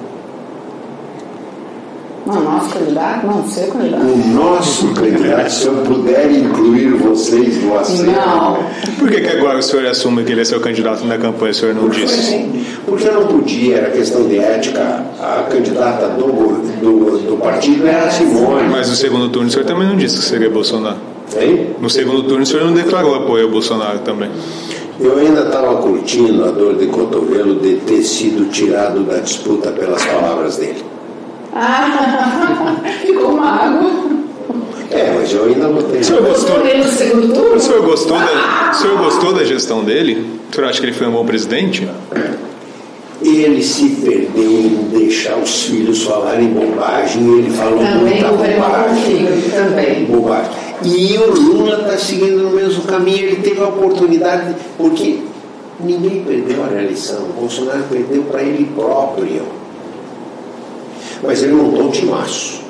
não, nosso candidato? Não, seu candidato. O nosso candidato, se eu puder incluir vocês no acervo. Não. Por que, que agora o senhor assume que ele é seu candidato na campanha, o senhor não disse? Porque não podia, era questão de ética. A candidata do, do, do partido era a Simone. Mas no segundo turno o senhor também não disse que seria Bolsonaro. Hein? No segundo turno o senhor não declarou apoio ao Bolsonaro também. Eu ainda estava curtindo a dor de cotovelo de ter sido tirado da disputa pelas palavras dele. Ah, ficou mago. É, mas eu ainda botei. O senhor gostou? no segundo turno? O senhor gostou, da, o senhor gostou da gestão dele? O senhor acha que ele foi um bom presidente? Ele se perdeu em deixar os filhos falarem bobagem, ele falou também muita bobagem. Também. Bobagem. E o Lula está seguindo no mesmo caminho, ele teve a oportunidade, porque ninguém perdeu a reeleição, o Bolsonaro perdeu para ele próprio mas ele montou um timaço.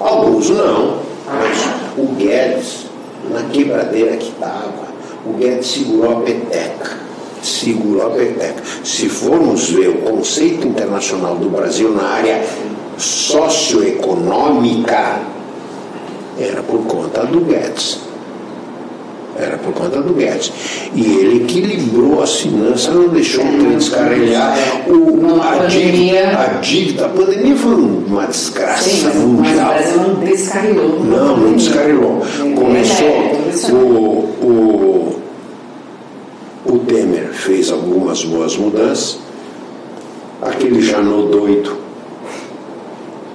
Alguns não, mas o Guedes, na quebradeira que estava, o Guedes segurou a peteca. Segurou a peteca. Se formos ver o conceito internacional do Brasil na área socioeconômica, era por conta do Guedes. Era por conta do Guedes. E ele equilibrou as finanças, não deixou o trem descarrilhar. O, a, dívida, a dívida, a pandemia foi uma desgraça Sim, mundial. Mas o Brasil não descarrilou. Não, não descarrilou. Começou o, o, o Temer fez algumas boas mudanças. Aquele Janot doido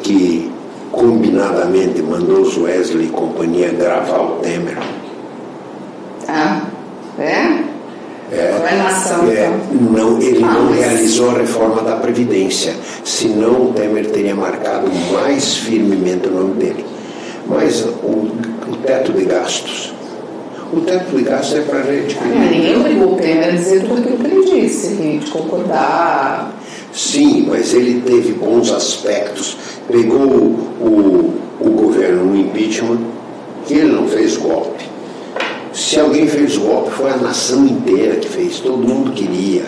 que combinadamente mandou os Wesley e companhia gravar o Temer ah, é? É, nação, é, então. não, ele Ah, não mas- realizou a reforma da Previdência, senão o Temer teria marcado mais firmemente o nome dele. Mas o, o teto de gastos. O teto de gastos é para a gente. Ah, Ninguém obrigou o Temer a dizer tudo aquilo que ele disse, de concordar. Sim, mas ele teve bons aspectos. Pegou o, o governo no impeachment, que ele não fez golpe. Se alguém fez golpe, foi a nação inteira que fez, todo mundo queria.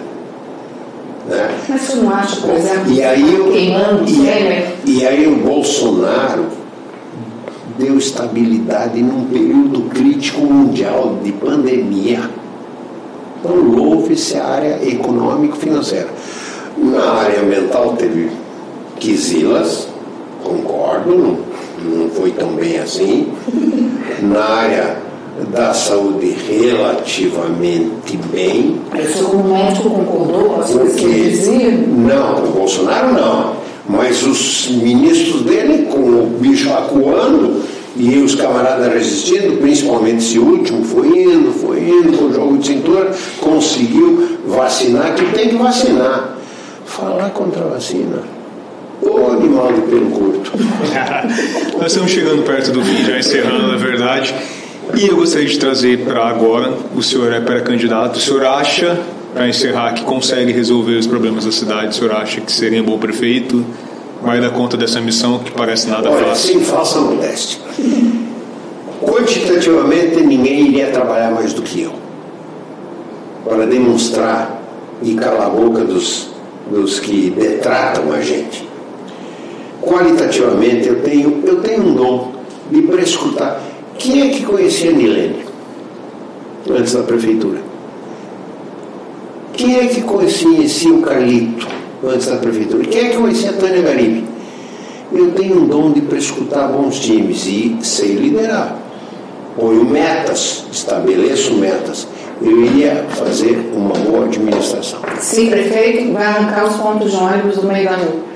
Né? Mas você não acha, por exemplo, E aí, o, queimando o e, e aí o Bolsonaro deu estabilidade num período crítico mundial de pandemia. Então louve-se a área econômico-financeira. Na área ambiental teve quisilas, concordo, não, não foi tão bem assim. Na área da saúde relativamente bem. O senhor, como médico, concordou com as coisas que não, o Bolsonaro não, mas os ministros dele, com o bicho acuando e os camaradas resistindo, principalmente esse último, foi indo, foi indo com o jogo de cintura, conseguiu vacinar, que tem que vacinar. Falar contra a vacina. Ô animal de pelo curto. Nós estamos chegando perto do fim, já encerrando, na verdade. E eu gostaria de trazer para agora, o senhor é pré-candidato, o senhor acha, para encerrar, que consegue resolver os problemas da cidade? O senhor acha que seria um bom prefeito? Vai dar conta dessa missão que parece nada Olha, fácil? sem falsa modéstia. Quantitativamente, ninguém iria trabalhar mais do que eu. Para demonstrar e calar a boca dos, dos que detratam a gente. Qualitativamente, eu tenho, eu tenho um dom de prescrutar. Quem é que conhecia Nilene antes da prefeitura? Quem é que conhecia o Carlito antes da prefeitura? Quem é que conhecia a Tânia Garibe? Eu tenho um dom de prescrutar bons times e sei liderar. Ponho metas, estabeleço metas. Eu iria fazer uma boa administração. Se prefeito, vai arrancar os pontos de ônibus do meio da rua.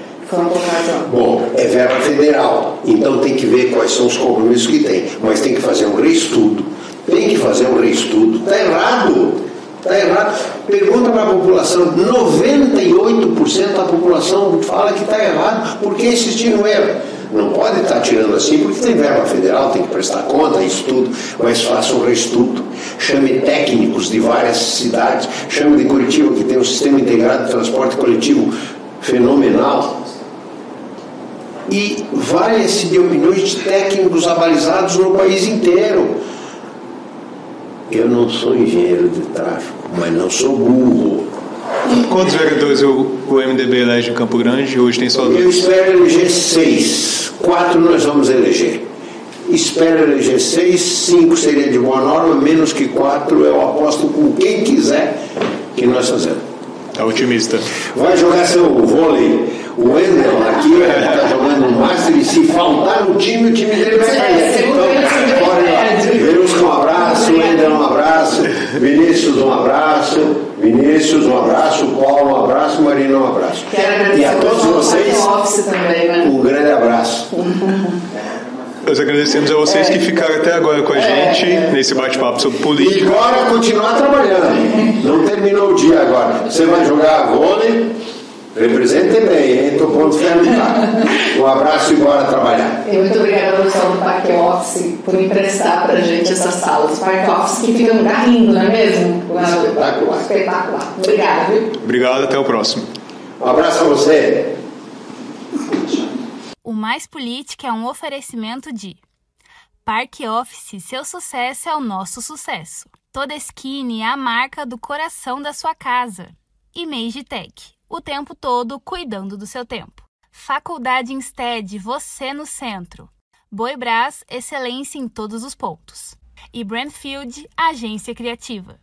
Bom, é verba federal, então tem que ver quais são os compromissos que tem. Mas tem que fazer um reestudo. Tem que fazer um reestudo. Está errado. Está errado. Pergunta para a população. 98% da população fala que está errado. Por que insistir no erro? Não pode estar tirando assim, porque tem verba federal, tem que prestar conta, isso tudo. Mas faça um reestudo. Chame técnicos de várias cidades. Chame de Curitiba, que tem um sistema integrado de transporte coletivo fenomenal e valha-se de opiniões de técnicos abalizados no país inteiro. Eu não sou engenheiro de tráfego, mas não sou burro. Quantos vereadores o, o MDB elege em Campo Grande? Hoje tem só Eu dois. espero eleger seis. Quatro nós vamos eleger. Espero eleger seis, cinco seria de boa norma, menos que quatro eu aposto com quem quiser que nós fazemos. Tá otimista. Vai jogar seu vôlei. O Wendel aqui está jogando um Master e se faltar no time, o time dele vai cair. ele, Então, olha lá. Verusca, um abraço, Wendel, um abraço, Vinícius, um abraço, Vinícius, um abraço, Paulo, um abraço, Marina, um abraço. E a todos vocês, né? um grande abraço. Nós agradecemos a vocês que ficaram até agora com a gente nesse bate-papo sobre E política. agora continuar trabalhando. Não terminou o dia agora. Você vai jogar vôlei, represente bem, hein? Estou ponto ferro. Um abraço e bora trabalhar. E muito obrigada ao pessoal do Parque Office por emprestar pra gente essas salas. Parque Office que fica no lugar lindo, não é mesmo? Espetacular. Espetacular. Obrigada, viu? Obrigado, até o próximo. Um abraço a você. O Mais Política é um oferecimento de Parque Office, seu sucesso é o nosso sucesso. Toda Skin é a marca do coração da sua casa. E Magitech, o tempo todo cuidando do seu tempo. Faculdade Instead, você no centro. Boi Brás, excelência em todos os pontos. E Brandfield, agência criativa.